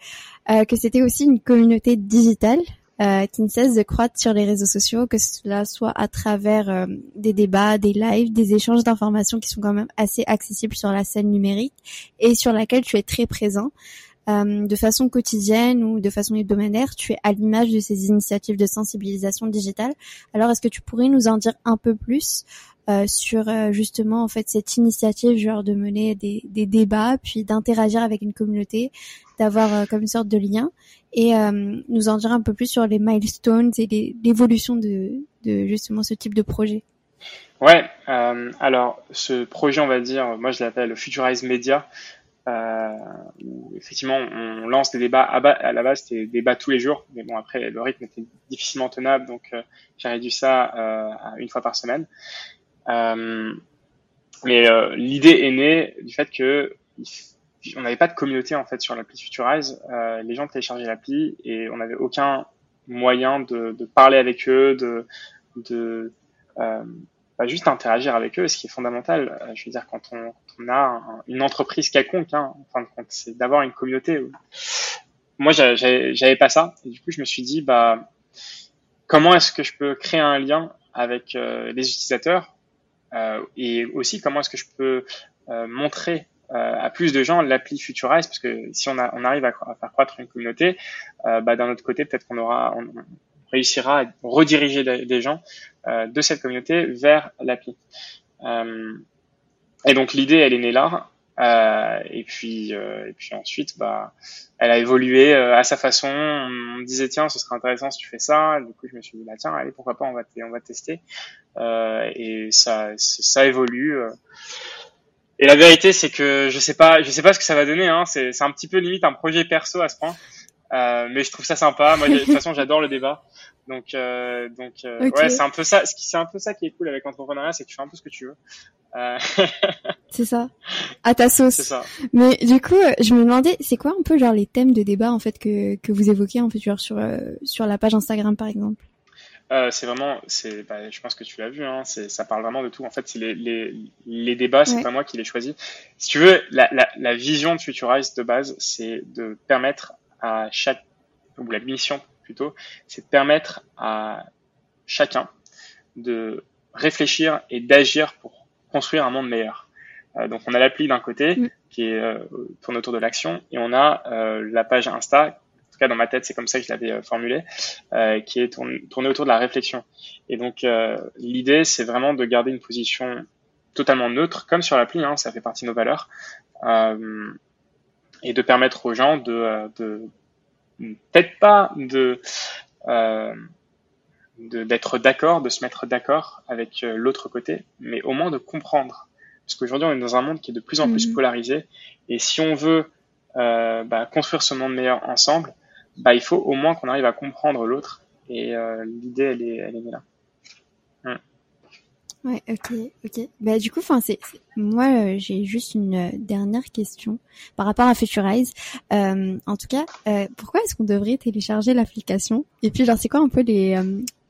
euh, que c'était aussi une communauté digitale euh, qui ne cesse de croître sur les réseaux sociaux, que cela soit à travers euh, des débats, des lives, des échanges d'informations qui sont quand même assez accessibles sur la scène numérique et sur laquelle tu es très présent. De façon quotidienne ou de façon hebdomadaire, tu es à l'image de ces initiatives de sensibilisation digitale. Alors, est-ce que tu pourrais nous en dire un peu plus euh, sur euh, justement en fait cette initiative genre de mener des, des débats puis d'interagir avec une communauté d'avoir euh, comme une sorte de lien? Et nous en dire un peu plus sur les milestones et l'évolution de, de justement ce type de projet. Ouais, alors ce projet, on va dire, moi je l'appelle Futurize Media, euh, où effectivement on lance des débats à, la base c'était des débats tous les jours mais bon après le rythme était difficilement tenable donc j'ai réduit ça à une fois par semaine euh, mais euh, l'idée est née du fait que on n'avait pas de communauté en fait sur l'appli Futurize. Euh, les gens téléchargeaient l'appli et on n'avait aucun moyen de, parler avec eux, de, euh, pas juste interagir avec eux, ce qui est fondamental. Euh, je veux dire, quand on, on a une entreprise quelconque, hein, en fin de compte, c'est d'avoir une communauté. Moi, j'avais pas ça. Et du coup, je me suis dit, bah, comment est-ce que je peux créer un lien avec euh, les utilisateurs euh, et aussi comment est-ce que je peux euh, montrer euh, à plus de gens l'appli Futurize parce que si on, a, on arrive à, faire croître une communauté, bah, d'un autre côté peut-être qu'on aura on, réussira à rediriger des, gens de cette communauté vers l'appli. et donc l'idée elle est née là. Euh, et puis euh, et puis ensuite bah elle a évolué euh, à sa façon. On me disait tiens ce serait intéressant si tu fais ça. Du coup je me suis dit bah tiens allez pourquoi pas on va on va tester. Euh, et ça ça évolue et la vérité c'est que je sais pas je sais pas ce que ça va donner hein. C'est c'est un petit peu limite un projet perso à ce point mais je trouve ça sympa moi de toute façon j'adore le débat donc, euh, donc euh, ouais, c'est un peu ça. C'est un peu ça qui est cool avec l'entrepreneuriat, c'est que tu fais un peu ce que tu veux. Euh... c'est ça. À ta sauce. C'est ça. Mais du coup, je me demandais, c'est quoi un peu genre les thèmes de débat en fait que que vous évoquez en fait genre sur euh, sur la page Instagram par exemple? Euh, c'est vraiment, c'est, bah, je pense que tu l'as vu, hein, c'est, ça parle vraiment de tout. En fait, les, les, les débats, c'est pas moi qui les choisis. Si tu veux, la, la, la vision de Futurize de base, c'est de permettre à chaque, ou la mission plutôt, c'est de permettre à chacun de réfléchir et d'agir pour construire un monde meilleur. Euh, donc on a l'appli d'un côté mm. qui est euh, tourne autour de l'action et on a euh, la page Insta, en tout cas dans ma tête c'est comme ça que je l'avais euh, formulé, qui est tournée autour de la réflexion. Et donc l'idée c'est vraiment de garder une position totalement neutre comme sur l'appli, hein, ça fait partie de nos valeurs, et de permettre aux gens de, de peut-être pas de euh, d'être d'accord, de se mettre d'accord avec euh, l'autre côté, mais au moins de comprendre. Parce qu'aujourd'hui, on est dans un monde qui est de plus en plus mhm. polarisé, et si on veut euh, bah, construire ce monde meilleur ensemble, bah, il faut au moins qu'on arrive à comprendre l'autre, et euh, l'idée, elle est, elle est là. Ouais, ok, ok. Bah du coup, enfin c'est moi euh, j'ai juste une euh, dernière question par rapport à Futurize. Euh, en tout cas, euh, pourquoi est-ce qu'on devrait télécharger l'application? Et puis genre c'est quoi un peu les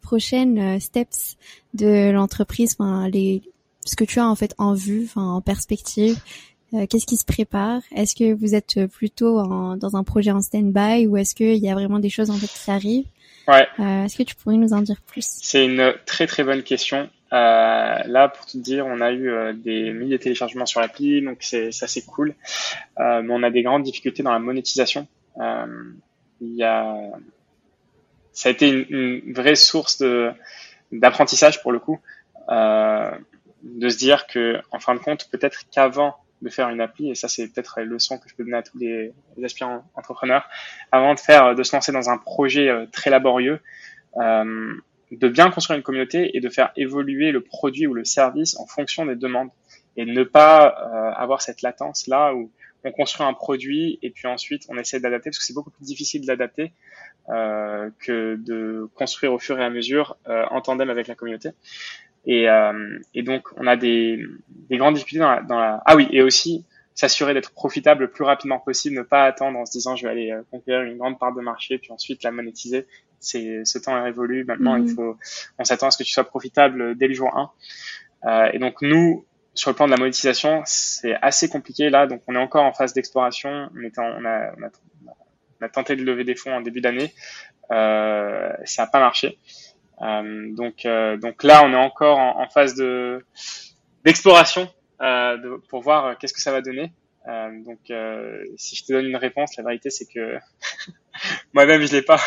prochaines steps de l'entreprise, enfin les ce que tu as en fait en vue, enfin en perspective. Qu'est-ce qui se prépare? Est-ce que vous êtes plutôt en, dans un projet en stand-by ou est-ce qu'il y a vraiment des choses en fait qui arrivent? Ouais. est-ce que tu pourrais nous en dire plus? C'est une très très bonne question. Euh, là, pour te dire, on a eu euh, des milliers de téléchargements sur l'appli, donc c'est ça c'est cool. Euh, mais on a des grandes difficultés dans la monétisation. Il y a, ça a été une, une vraie source de d'apprentissage pour le coup, de se dire que en fin de compte, peut-être qu'avant de faire une appli, et ça c'est peut-être la leçon que je peux donner à tous les, les, aspirants entrepreneurs, avant de faire, de se lancer dans un projet très laborieux, euh, de bien construire une communauté et de faire évoluer le produit ou le service en fonction des demandes et ne pas euh, avoir cette latence là où on construit un produit et puis ensuite on essaie d'adapter parce que c'est beaucoup plus difficile d'adapter euh, que de construire au fur et à mesure euh, en tandem avec la communauté. Et, euh, donc on a des, des grandes difficultés dans la. Ah oui, et aussi s'assurer d'être profitable le plus rapidement possible, ne pas attendre en se disant je vais aller conquérir une grande part de marché puis ensuite la monétiser. C'est ce temps est révolu. Maintenant, il mhm. faut, on s'attend à ce que tu sois profitable dès le jour 1. Euh, et donc nous, sur le plan de la monétisation, c'est assez compliqué là. Donc on est encore en phase d'exploration. On, on, a, on, a, on a tenté de lever des fonds en début d'année. Euh, ça n'a pas marché. Euh, donc, euh, donc là, on est encore en, en phase de d'exploration euh, pour voir qu'est-ce que ça va donner. Donc, si je te donne une réponse, la vérité c'est que moi-même je l'ai pas.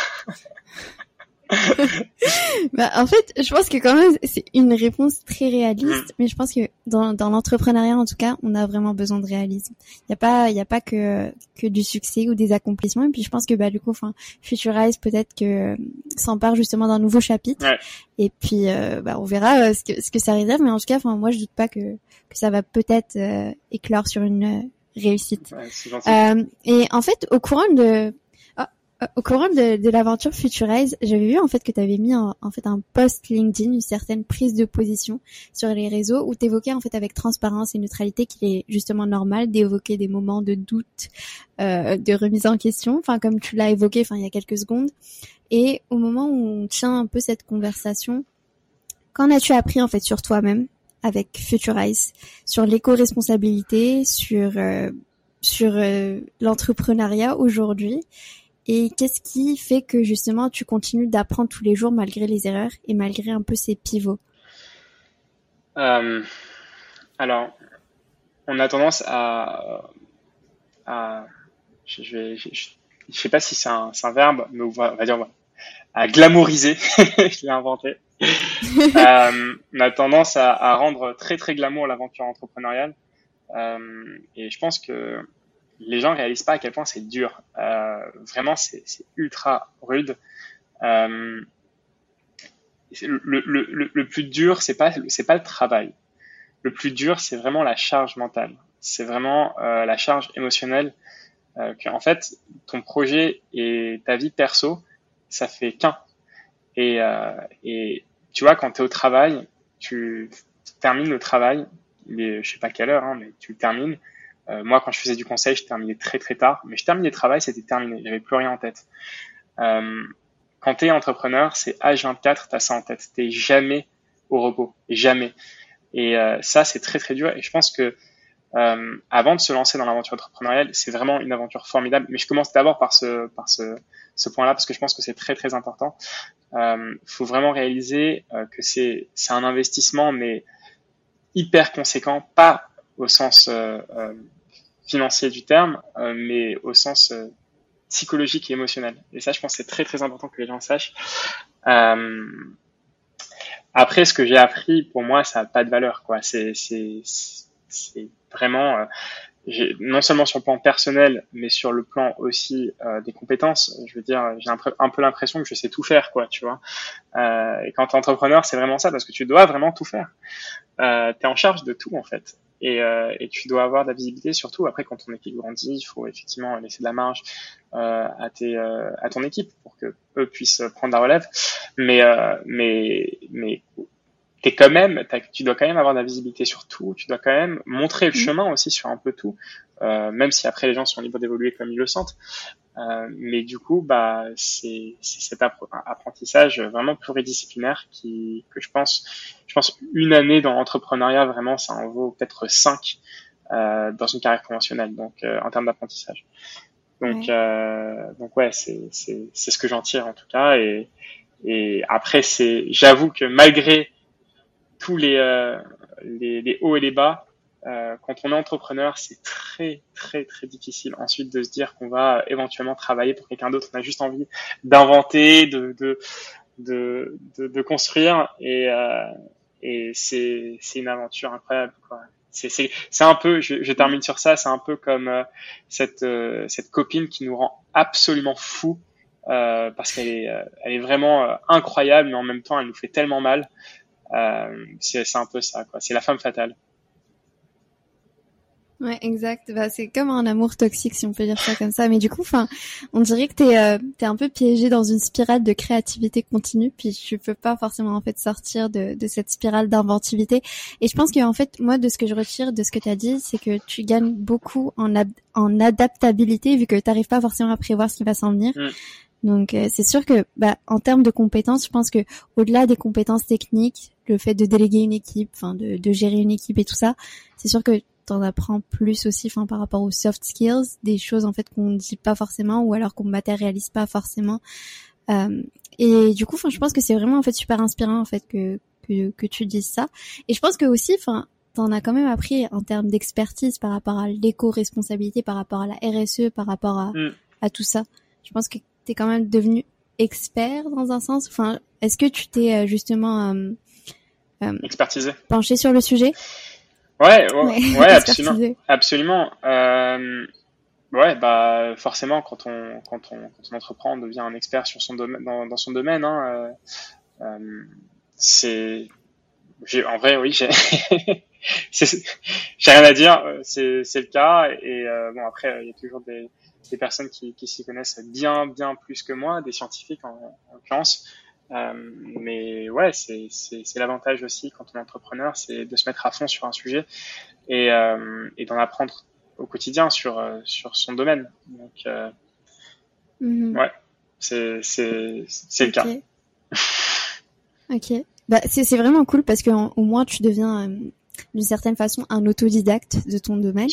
bah, en fait, je pense que quand même, c'est une réponse très réaliste, mm. mais je pense que dans, dans l'entrepreneuriat, en tout cas, on a vraiment besoin de réalisme. Il n'y a pas, il y a pas que, que du succès ou des accomplissements. Et puis, je pense que, bah, du coup, enfin, Futurize, peut-être que s'empare justement d'un nouveau chapitre. Et puis, euh, bah, on verra euh, ce que, ce que ça réserve. Mais en tout cas, enfin, moi, je doute pas que, que ça va peut-être euh, éclore sur une réussite. et en fait, au courant de euh, au courant de, de l'aventure Futurize, j'avais vu en fait que tu avais mis en, fait un post LinkedIn, une certaine prise de position sur les réseaux où tu évoquais en fait avec transparence et neutralité qu'il est justement normal d'évoquer des moments de doute, euh, de remise en question, enfin comme tu l'as évoqué enfin il y a quelques secondes. Et au moment où on tient un peu cette conversation, qu'en as-tu appris en fait sur toi-même? Avec Futurize, sur l'éco-responsabilité, sur euh, sur euh, l'entrepreneuriat aujourd'hui et qu'est-ce qui fait que justement tu continues d'apprendre tous les jours malgré les erreurs et malgré un peu ces pivots? Euh, Alors, on a tendance à, je, je, sais pas si c'est un, verbe, mais on va, dire à glamouriser. je l'ai inventé. euh, on a tendance à, rendre très très glamour l'aventure entrepreneuriale. Euh, et je pense que les gens réalisent pas à quel point c'est dur. Euh, vraiment, c'est ultra rude. Le, plus dur, c'est pas c'est pas le travail. Le plus dur, c'est vraiment la charge mentale. C'est vraiment la charge émotionnelle. Que, en fait, ton projet et ta vie perso, ça fait qu'un. Et tu vois, quand tu es au travail, tu termines le travail, mais je sais pas quelle heure, hein, mais tu le termines euh, moi, quand je faisais du conseil, je terminais très très tard, mais je terminais le travail, c'était terminé, j'avais plus rien en tête. Euh, quand tu es entrepreneur, c'est H24, tu as ça en tête. Tu jamais au repos, jamais. Et euh, ça, c'est très très dur. Et je pense que avant de se lancer dans l'aventure entrepreneuriale, c'est vraiment une aventure formidable. Mais je commence d'abord par ce point-là parce que je pense que c'est très très important. Il euh, faut vraiment réaliser euh, que c'est un investissement, mais hyper conséquent, pas au sens euh, financier du terme, mais au sens psychologique et émotionnel. Et ça, je pense, c'est très très important que les gens sachent. Après, ce que j'ai appris, pour moi, ça n'a pas de valeur, c'est vraiment non seulement sur le plan personnel, mais sur le plan aussi euh, des compétences. Je veux dire, j'ai un, peu l'impression que je sais tout faire, quoi, tu vois. Euh, et quand tu es entrepreneur, c'est vraiment ça, parce que tu dois vraiment tout faire. Euh, tu es en charge de tout, en fait. Et, euh, et, tu dois avoir de la visibilité, surtout après quand ton équipe grandit, il faut effectivement laisser de la marge euh, à, tes, euh, à ton équipe pour que eux puissent prendre la relève. Mais, mais, mais t'es quand même, tu dois quand même avoir de la visibilité sur tout, tu dois quand même montrer le mmh. chemin aussi sur un peu tout, euh, même si après les gens sont libres d'évoluer comme ils le sentent. Euh, mais du coup, bah, c'est cet apprentissage vraiment pluridisciplinaire qui, que je pense, je pense une année dans l'entrepreneuriat vraiment, ça en vaut peut-être cinq euh, dans une carrière conventionnelle, donc euh, en termes d'apprentissage. Donc, euh, donc ouais, c'est c'est ce que j'en tire en tout cas. Et, et après, c'est, j'avoue que malgré tous les, euh, les, les, hauts et les bas. Euh, quand on est entrepreneur, c'est très très très difficile ensuite de se dire qu'on va éventuellement travailler pour quelqu'un d'autre. On a juste envie d'inventer, de de, de de, construire et euh, et c'est une aventure incroyable. C'est un peu. Je, je, termine sur ça. C'est un peu comme euh, cette euh, cette copine qui nous rend absolument fou euh, parce qu'elle est elle est vraiment incroyable, mais en même temps elle nous fait tellement mal. Euh, c'est un peu ça, quoi. C'est la femme fatale. Ouais, exact. Bah, c'est comme un amour toxique, si on peut dire ça comme ça. Mais du coup, enfin, on dirait que t'es euh, es un peu piégé dans une spirale de créativité continue, puis tu peux pas forcément en fait sortir de, de cette spirale d'inventivité. Et je pense que en fait, moi, de ce que je retire de ce que tu as dit, c'est que tu gagnes beaucoup en, en adaptabilité, vu que t'arrives pas forcément à prévoir ce qui va s'en venir. Mm. Donc euh, c'est sûr que bah, en termes de compétences, je pense que au-delà des compétences techniques, le fait de déléguer une équipe, enfin de, de, gérer une équipe et tout ça, c'est sûr que t'en apprends plus aussi, enfin par rapport aux soft skills, des choses en fait qu'on ne dit pas forcément ou alors qu'on matérialise pas forcément. Euh, et du coup, enfin je pense que c'est vraiment en fait super inspirant en fait que que, que tu dises ça. Et je pense que aussi, enfin t'en as quand même appris en termes d'expertise par rapport à l'éco-responsabilité, par rapport à la RSE, par rapport à, mm. à tout ça. Je pense que t'es quand même devenu expert dans un sens. Enfin, est-ce que tu t'es euh, justement euh, euh, expertisé penché sur le sujet Ouais, ouais, ouais absolument, absolument. Euh, ouais, bah forcément, quand on quand on quand on entreprend, on devient un expert sur son domaine dans, dans son domaine. Hein, euh, c'est en vrai, oui, j'ai j'ai rien à dire. C'est c'est le cas. Et euh, bon, après, il y a toujours des des personnes qui, qui s'y connaissent bien bien plus que moi, des scientifiques en, en l'occurrence. Euh, mais ouais, c'est l'avantage aussi quand on est entrepreneur, c'est de se mettre à fond sur un sujet et, euh, et d'en apprendre au quotidien sur, euh, sur son domaine. Donc, euh, mm-hmm. ouais, c'est le cas. ok. Bah, c'est vraiment cool parce que au moins tu deviens d'une certaine façon un autodidacte de ton domaine.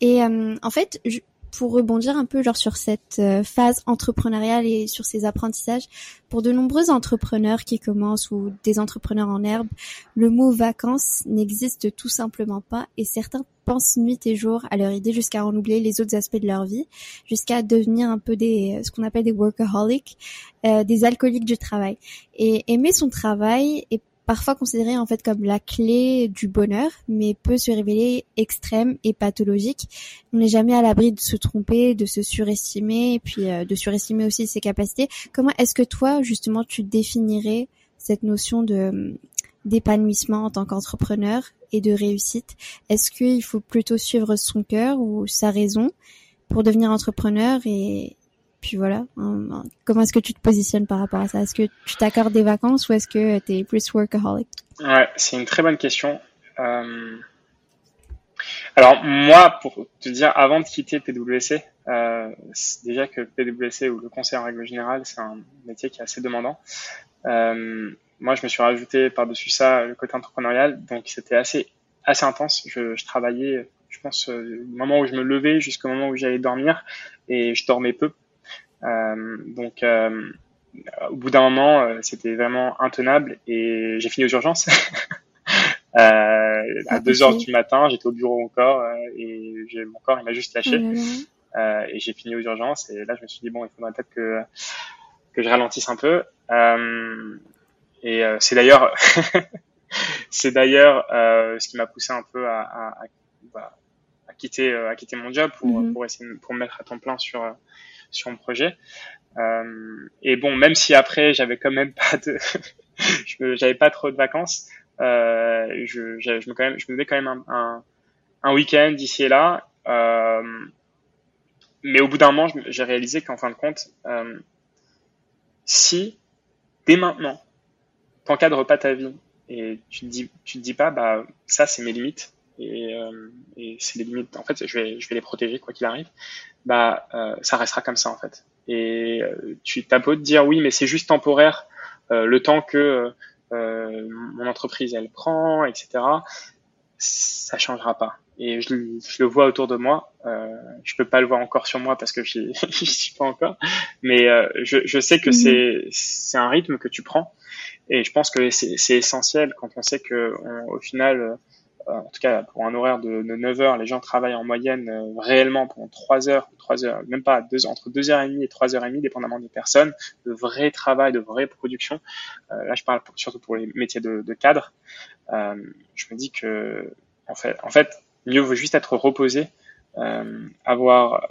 Et euh, en fait, je, pour rebondir un peu genre sur cette euh, phase entrepreneuriale et sur ces apprentissages, pour de nombreux entrepreneurs qui commencent ou des entrepreneurs en herbe, le mot vacances n'existe tout simplement pas et certains pensent nuit et jour à leur idée jusqu'à en oublier les autres aspects de leur vie, jusqu'à devenir un peu des ce qu'on appelle des workaholics, euh, des alcooliques du travail. Et aimer son travail est parfois considéré en fait comme la clé du bonheur, mais peut se révéler extrême et pathologique. On n'est jamais à l'abri de se tromper, de se surestimer, et puis euh, de surestimer aussi ses capacités. Comment est-ce que toi, justement, tu définirais cette notion de d'épanouissement en tant qu'entrepreneur et de réussite? Est-ce qu'il faut plutôt suivre son cœur ou sa raison pour devenir entrepreneur et, puis voilà. Comment est-ce que tu te positionnes par rapport à ça? Est-ce que tu t'accordes des vacances ou est-ce que tu es plus workaholic? Ouais, c'est une très bonne question. Euh... Alors moi, pour te dire, avant de quitter PwC, euh, déjà que PwC ou le conseil en règle générale, c'est un métier qui est assez demandant. Moi, je me suis rajouté par-dessus ça le côté entrepreneurial, donc c'était assez assez intense. Je, travaillais, je pense, euh, du moment où je me levais jusqu'au moment où j'allais dormir, et je dormais peu donc, euh, au bout d'un moment, euh, c'était vraiment intenable et j'ai fini aux urgences. Euh, à 2 heures du matin, j'étais au bureau encore et mon corps il m'a juste lâché oh euh, et j'ai fini aux urgences et là je me suis dit bon il faudrait peut-être que que je ralentisse un peu euh, et c'est d'ailleurs c'est d'ailleurs ce qui m'a poussé un peu à, à, à, bah, à quitter à quitter mon job pour mm-hmm. pour essayer pour me mettre à temps plein sur sur mon projet. Euh, et bon, même si après j'avais quand même pas j'avais pas trop de vacances, euh, je, me quand même, je me mets quand même un, un, week-end ici et là. Euh, mais au bout d'un moment, j'ai réalisé qu'en fin de compte, si dès maintenant, t'encadres pas ta vie et tu te dis, tu te dis pas, bah ça c'est mes limites et, et c'est les limites. En fait, je vais, je vais les protéger quoi qu'il arrive bah euh, ça restera comme ça en fait. Et euh, tu t'as beau te dire oui, mais c'est juste temporaire, euh, le temps que euh, mon entreprise elle prend, etc. Ça changera pas. Et je, je le vois autour de moi. Euh, je peux pas le voir encore sur moi parce que j'y suis pas encore, mais je, je sais que mhm. c'est c'est un rythme que tu prends. Et je pense que c'est essentiel quand on sait que au final en tout cas pour un horaire de, de 9 heures, les gens travaillent en moyenne euh, réellement pendant 3 heures, 3 heures, même pas deux, entre 2 heures et demie et 3 heures et demie, dépendamment des personnes, de vrai travail, de vraie production. Euh, là, je parle surtout pour les métiers de, de cadre. Euh, je me dis que en fait, en fait, mieux vaut juste être reposé, euh, avoir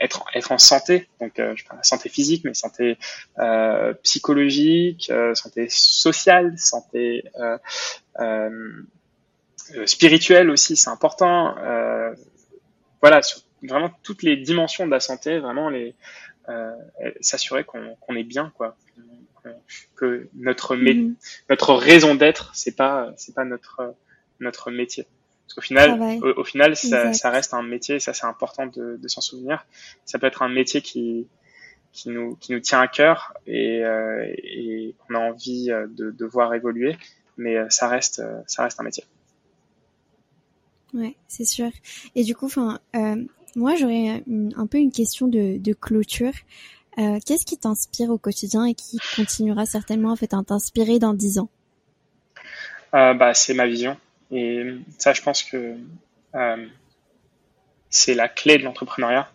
être, être en santé, donc euh, je parle de santé physique, mais santé euh, psychologique, euh, santé sociale, santé euh, euh, spirituelle aussi, c'est important. voilà, sur vraiment toutes les dimensions de la santé, vraiment les s'assurer qu'on qu'on est bien, quoi, que notre mm-hmm. notre raison d'être, c'est pas c'est pas notre notre métier. Parce qu'au final, au, final, ça, ça, reste un métier, ça c'est important de, de s'en souvenir. Ça peut être un métier qui, qui nous, qui nous tient à cœur et, euh, et qu'on a envie euh, de, de, voir évoluer, mais euh, ça reste, euh, ça reste un métier. Ouais, c'est sûr. Et du coup, enfin, euh, moi j'aurais un peu une question de, de clôture. Euh, Qu'est-ce qui t'inspire au quotidien et qui continuera certainement en fait à t'inspirer dans dix ans? Bah, C'est ma vision. Et ça, je pense que c'est la clé de l'entrepreneuriat.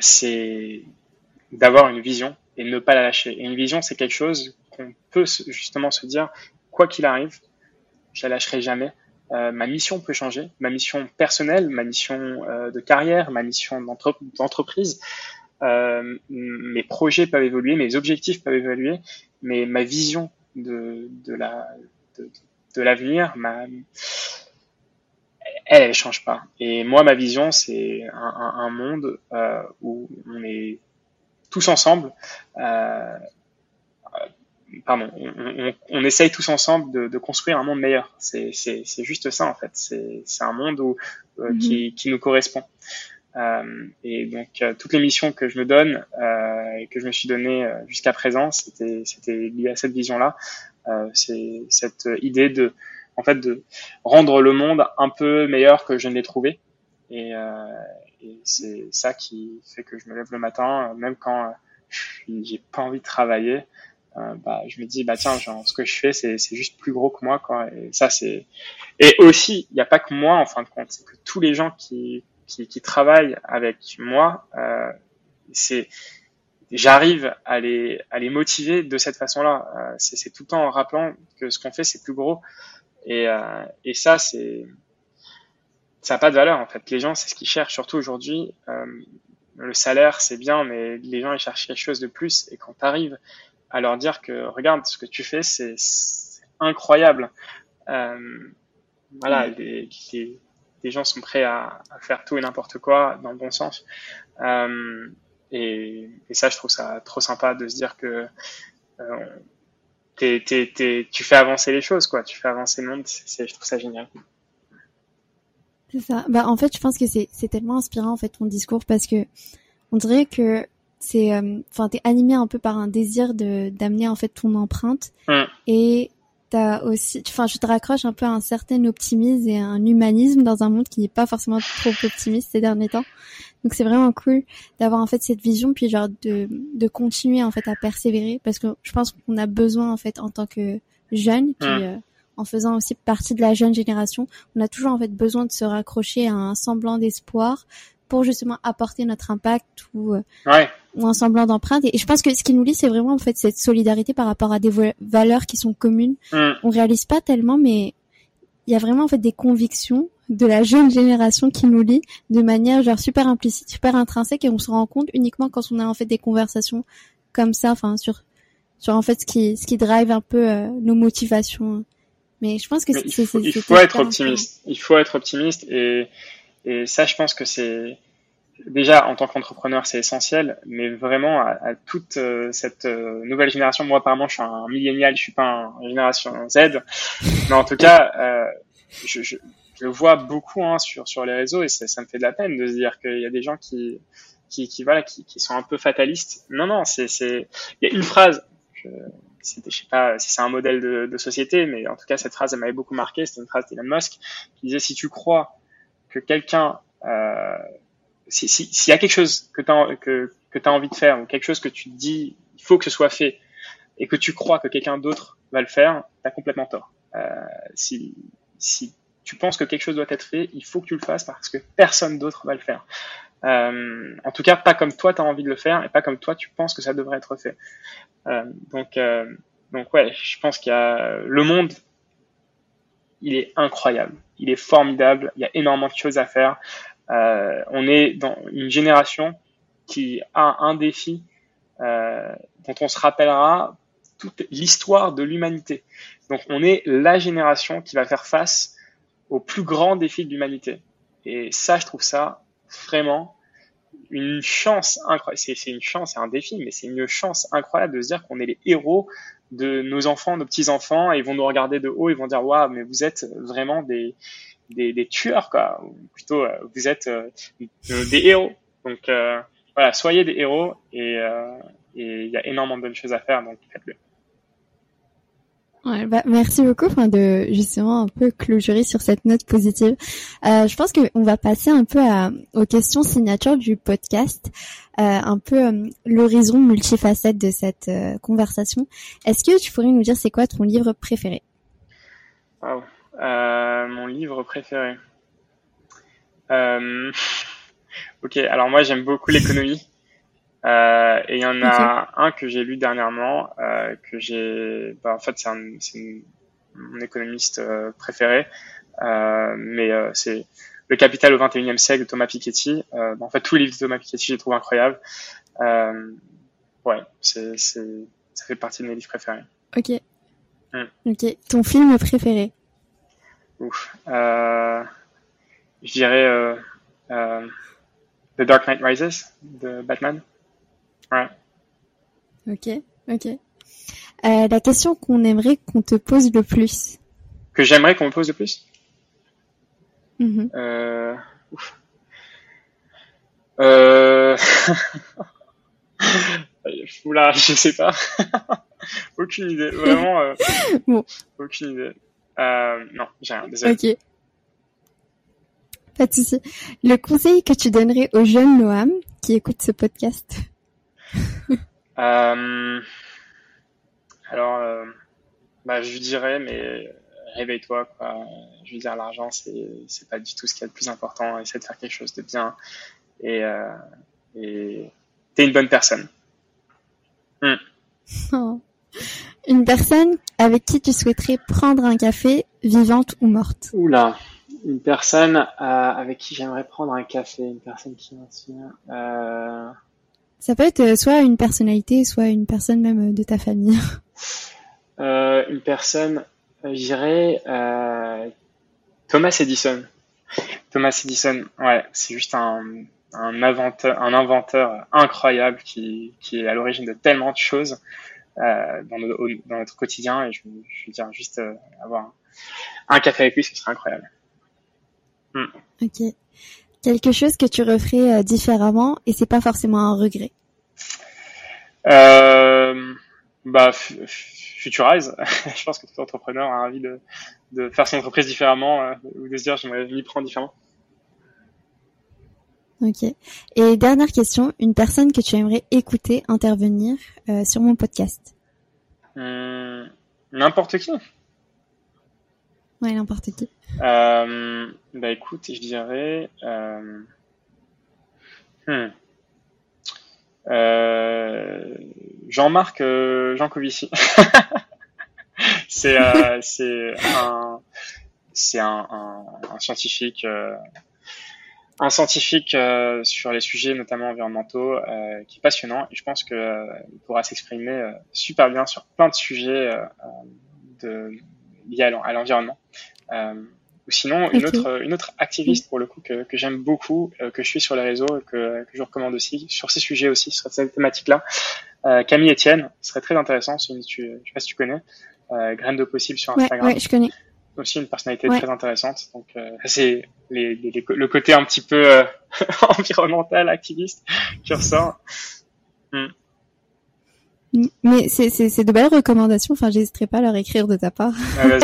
c'est d'avoir une vision et ne pas la lâcher. Et une vision, c'est quelque chose qu'on peut justement se dire, quoi qu'il arrive, je la lâcherai jamais. Euh, ma mission peut changer, ma mission personnelle, ma mission euh, de carrière, ma mission d'entreprise. Euh, mes projets peuvent évoluer, mes objectifs peuvent évoluer, mais ma vision de, la de l'avenir, ma elle, elle change pas. Et moi, ma vision, c'est un, un, un, monde euh, où on est tous ensemble. Euh, pardon, on, on, essaye tous ensemble de, de construire un monde meilleur. C'est juste ça en fait. C'est un monde où, euh, mhm. qui, qui, nous correspond. Euh, et donc euh, toutes les missions que je me donne euh, et que je me suis donné euh, jusqu'à présent, c'était lié à cette vision-là. C'est cette idée de en fait de rendre le monde un peu meilleur que je ne l'ai trouvé. Et, et c'est ça qui fait que je me lève le matin, même quand j'ai pas envie de travailler. Euh, bah, je me dis bah tiens genre, ce que je fais c'est c'est juste plus gros que moi quoi et ça c'est et aussi il n'y a pas que moi en fin de compte c'est que tous les gens qui qui, qui travaillent avec moi euh, c'est j'arrive à les à les motiver de cette façon là euh, c'est tout le temps en rappelant que ce qu'on fait c'est plus gros. Et euh, et ça c'est ça n'a pas de valeur en fait. Les gens c'est ce qu'ils cherchent surtout aujourd'hui. Euh, le salaire c'est bien mais les gens ils cherchent quelque chose de plus. Et quand tu arrives à leur dire que regarde ce que tu fais, c'est incroyable. Voilà, les, les, les, gens sont prêts à, à faire tout et n'importe quoi dans le bon sens. Euh, et, et, ça, je trouve ça trop sympa de se dire que euh, tu fais avancer les choses, quoi. Tu fais avancer le monde. C'est, je trouve ça génial. C'est ça. Bah, en fait, je pense que c'est, tellement inspirant, en fait, ton discours, parce que on dirait que c'est euh, enfin t'es animé un peu par un désir de d'amener en fait ton empreinte mm. et t'as aussi enfin je te raccroche un peu à un certain optimisme et un humanisme dans un monde qui n'est pas forcément trop optimiste ces derniers temps donc c'est vraiment cool d'avoir en fait cette vision puis genre de de continuer en fait à persévérer parce que je pense qu'on a besoin en fait en tant que jeune puis mm. euh, en faisant aussi partie de la jeune génération, on a toujours en fait besoin de se raccrocher à un semblant d'espoir, pour justement apporter notre impact ou, euh, ou un semblant d'empreinte. Et je pense que ce qui nous lie, c'est vraiment en fait cette solidarité par rapport à des valeurs qui sont communes. Mm. On réalise pas tellement, mais il y a vraiment en fait des convictions de la jeune génération qui nous lie de manière genre super implicite, super intrinsèque, et on se rend compte uniquement quand on a en fait des conversations comme ça, enfin sur sur en fait ce qui ce qui drive un peu euh, nos motivations. Mais je pense que c'est il faut, il faut être optimiste. Il faut être optimiste et et ça, je pense que c'est déjà en tant qu'entrepreneur, c'est essentiel, mais vraiment à, à toute euh, cette euh, nouvelle génération. Moi, apparemment, je suis un millénial, je suis pas une génération Z, mais en tout cas, euh, je, je, vois beaucoup hein, sur les réseaux et ça, me fait de la peine de se dire qu'il y a des gens qui sont un peu fatalistes. Non, non, il y a une phrase. Je, je sais pas si c'est un modèle de, société, mais en tout cas, cette phrase, elle m'avait beaucoup marqué. C'était une phrase d'Elon Musk qui disait si tu crois que quelqu'un, euh, s'il si, si y a quelque chose que tu as, envie de faire ou quelque chose que tu dis, il faut que ce soit fait, et que tu crois que quelqu'un d'autre va le faire, tu as complètement tort. Euh, si tu penses que quelque chose doit être fait, il faut que tu le fasses parce que personne d'autre va le faire. Euh, en tout cas, pas comme toi tu as envie de le faire et pas comme toi tu penses que ça devrait être fait. Euh, donc, euh, donc ouais, je pense qu'il y a le monde il est incroyable, il est formidable, il y a énormément de choses à faire. On est dans une génération qui a un défi dont on se rappellera toute l'histoire de l'humanité. Donc on est la génération qui va faire face au plus grand défi de l'humanité. Et ça, je trouve ça vraiment une chance incroyable. C'est une chance, c'est un défi, mais c'est une chance incroyable de se dire qu'on est les héros de nos enfants, nos petits enfants, et ils vont nous regarder de haut, ils vont dire waouh, mais vous êtes vraiment des tueurs quoi, ou plutôt euh, vous êtes euh, des héros. Donc euh, voilà, soyez des héros et il y a énormément de bonnes choses à faire, donc faites-le. Ouais, bah, merci beaucoup enfin, de justement un peu clôturer sur cette note positive. Euh, je pense qu'on va passer un peu à, aux questions signature du podcast, euh, un peu euh, l'horizon multifacette de cette euh, conversation. Est-ce que tu pourrais nous dire c'est quoi ton livre préféré? Mon livre préféré. ok, alors moi j'aime beaucoup l'économie. Euh, et il y en a un que j'ai lu dernièrement, euh, que j'ai, bah, en fait c'est un, mon économiste euh, préféré, euh, mais euh, c'est Le Capital au 21e siècle de Thomas Piketty. Bah, en fait tous les livres de Thomas Piketty je les trouve incroyables. ouais, c'est, c'est, ça fait partie de mes livres préférés. Ok. Hmm. Ok. Ton film préféré? Ouf. je dirais The Dark Knight Rises de Batman. Ouais. Ok, ok. Euh, la question qu'on aimerait qu'on te pose le plus. Que j'aimerais qu'on me pose le plus? Mm-hmm. euh... Ouf. Euh... Oula, je sais pas. aucune idée, vraiment. Euh... bon. Aucune idée. Euh, non, j'ai rien, désolé. Ok. Pas de souci. Le conseil que tu donnerais aux jeunes Noam qui écoutent ce podcast? euh, alors, euh, bah, je dirais, mais réveille-toi, quoi. Je veux dire, l'argent, c'est, c'est pas du tout ce qui est le plus important. Essaie de faire quelque chose de bien et, euh, et t'es une bonne personne. Hmm. Une personne avec qui tu souhaiterais prendre un café, vivante ou morte Oula, une personne euh, avec qui j'aimerais prendre un café, une personne qui m'inspire. Euh... Ça peut être euh, soit une personnalité, soit une personne même euh, de ta famille. Euh, une personne, je dirais Thomas Edison. Thomas Edison, ouais, c'est juste un, un, inventeur, un inventeur incroyable qui, qui est à l'origine de tellement de choses euh, dans, dans, notre quotidien. Et je, je veux dire, juste avoir un, café avec lui, ce serait incroyable. Hmm. Ok. Quelque chose que tu referais euh, différemment et c'est pas forcément un regret? Euh, bah, Futurize. je pense que tout entrepreneur a envie de, de faire son entreprise différemment euh, ou de se dire j'aimerais m'y prendre différemment. Ok. Et dernière question, une personne que tu aimerais écouter intervenir euh, sur mon podcast? Hum, n'importe qui. Ouais, n'importe qui. Euh, bah écoute, je dirais. Euh, hmm. euh, Jean-Marc Jancovici. c'est c'est un c'est un, un, un, scientifique un scientifique euh, sur les sujets notamment environnementaux qui est passionnant et je pense que il pourra s'exprimer super bien sur plein de sujets de liés à l'environnement. Euh, ou sinon, une autre, une autre activiste pour le coup que, que j'aime beaucoup, euh, que je suis sur les réseaux et que, que je recommande aussi sur ces sujets aussi, sur cette thématique-là. Euh, Camille Etienne, ce serait très intéressant. Si tu, je sais pas si tu connais. Euh, Graines de possible sur Instagram. Ouais, je connais. Aussi une personnalité très intéressante. Donc euh, c'est les, les, le côté un petit peu euh, environnemental, activiste qui ressort. Hmm. Mais c'est, c'est, c'est de belles recommandations. Enfin, j'hésiterai pas à leur écrire de ta part.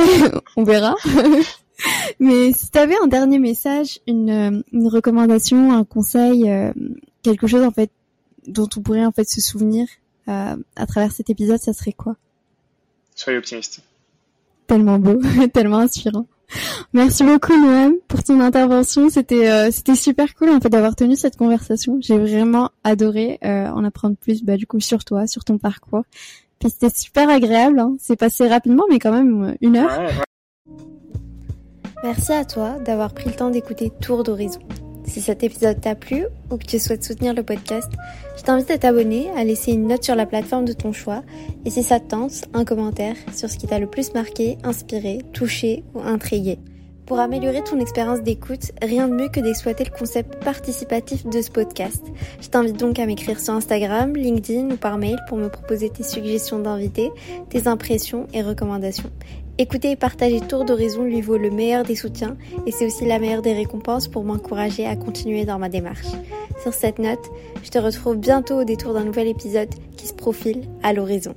On verra. Mais si tu avais un dernier message, une, une recommandation, un conseil, euh, quelque chose en fait dont on pourrait en fait se souvenir euh, à travers cet épisode, ça serait quoi? Soyez optimiste. Tellement beau, tellement inspirant. Merci beaucoup Noam pour ton intervention. C'était euh, c'était super cool en fait d'avoir tenu cette conversation. J'ai vraiment adoré euh, en apprendre plus bah, du coup sur toi, sur ton parcours. Puis c'était super agréable. Hein. C'est passé rapidement mais quand même euh, une heure. Merci à toi d'avoir pris le temps d'écouter Tour d'horizon. Si cet épisode t'a plu ou que tu souhaites soutenir le podcast, je t'invite à t'abonner, à laisser une note sur la plateforme de ton choix et si ça te tente, un commentaire sur ce qui t'a le plus marqué, inspiré, touché ou intrigué. Pour améliorer ton expérience d'écoute, rien de mieux que d'exploiter le concept participatif de ce podcast. Je t'invite donc à m'écrire sur Instagram, LinkedIn ou par mail pour me proposer tes suggestions d'invités, tes impressions et recommandations. Écouter et partager Tour d'Horizon lui vaut le meilleur des soutiens et c'est aussi la meilleure des récompenses pour m'encourager à continuer dans ma démarche. Sur cette note, je te retrouve bientôt au détour d'un nouvel épisode qui se profile à l'horizon.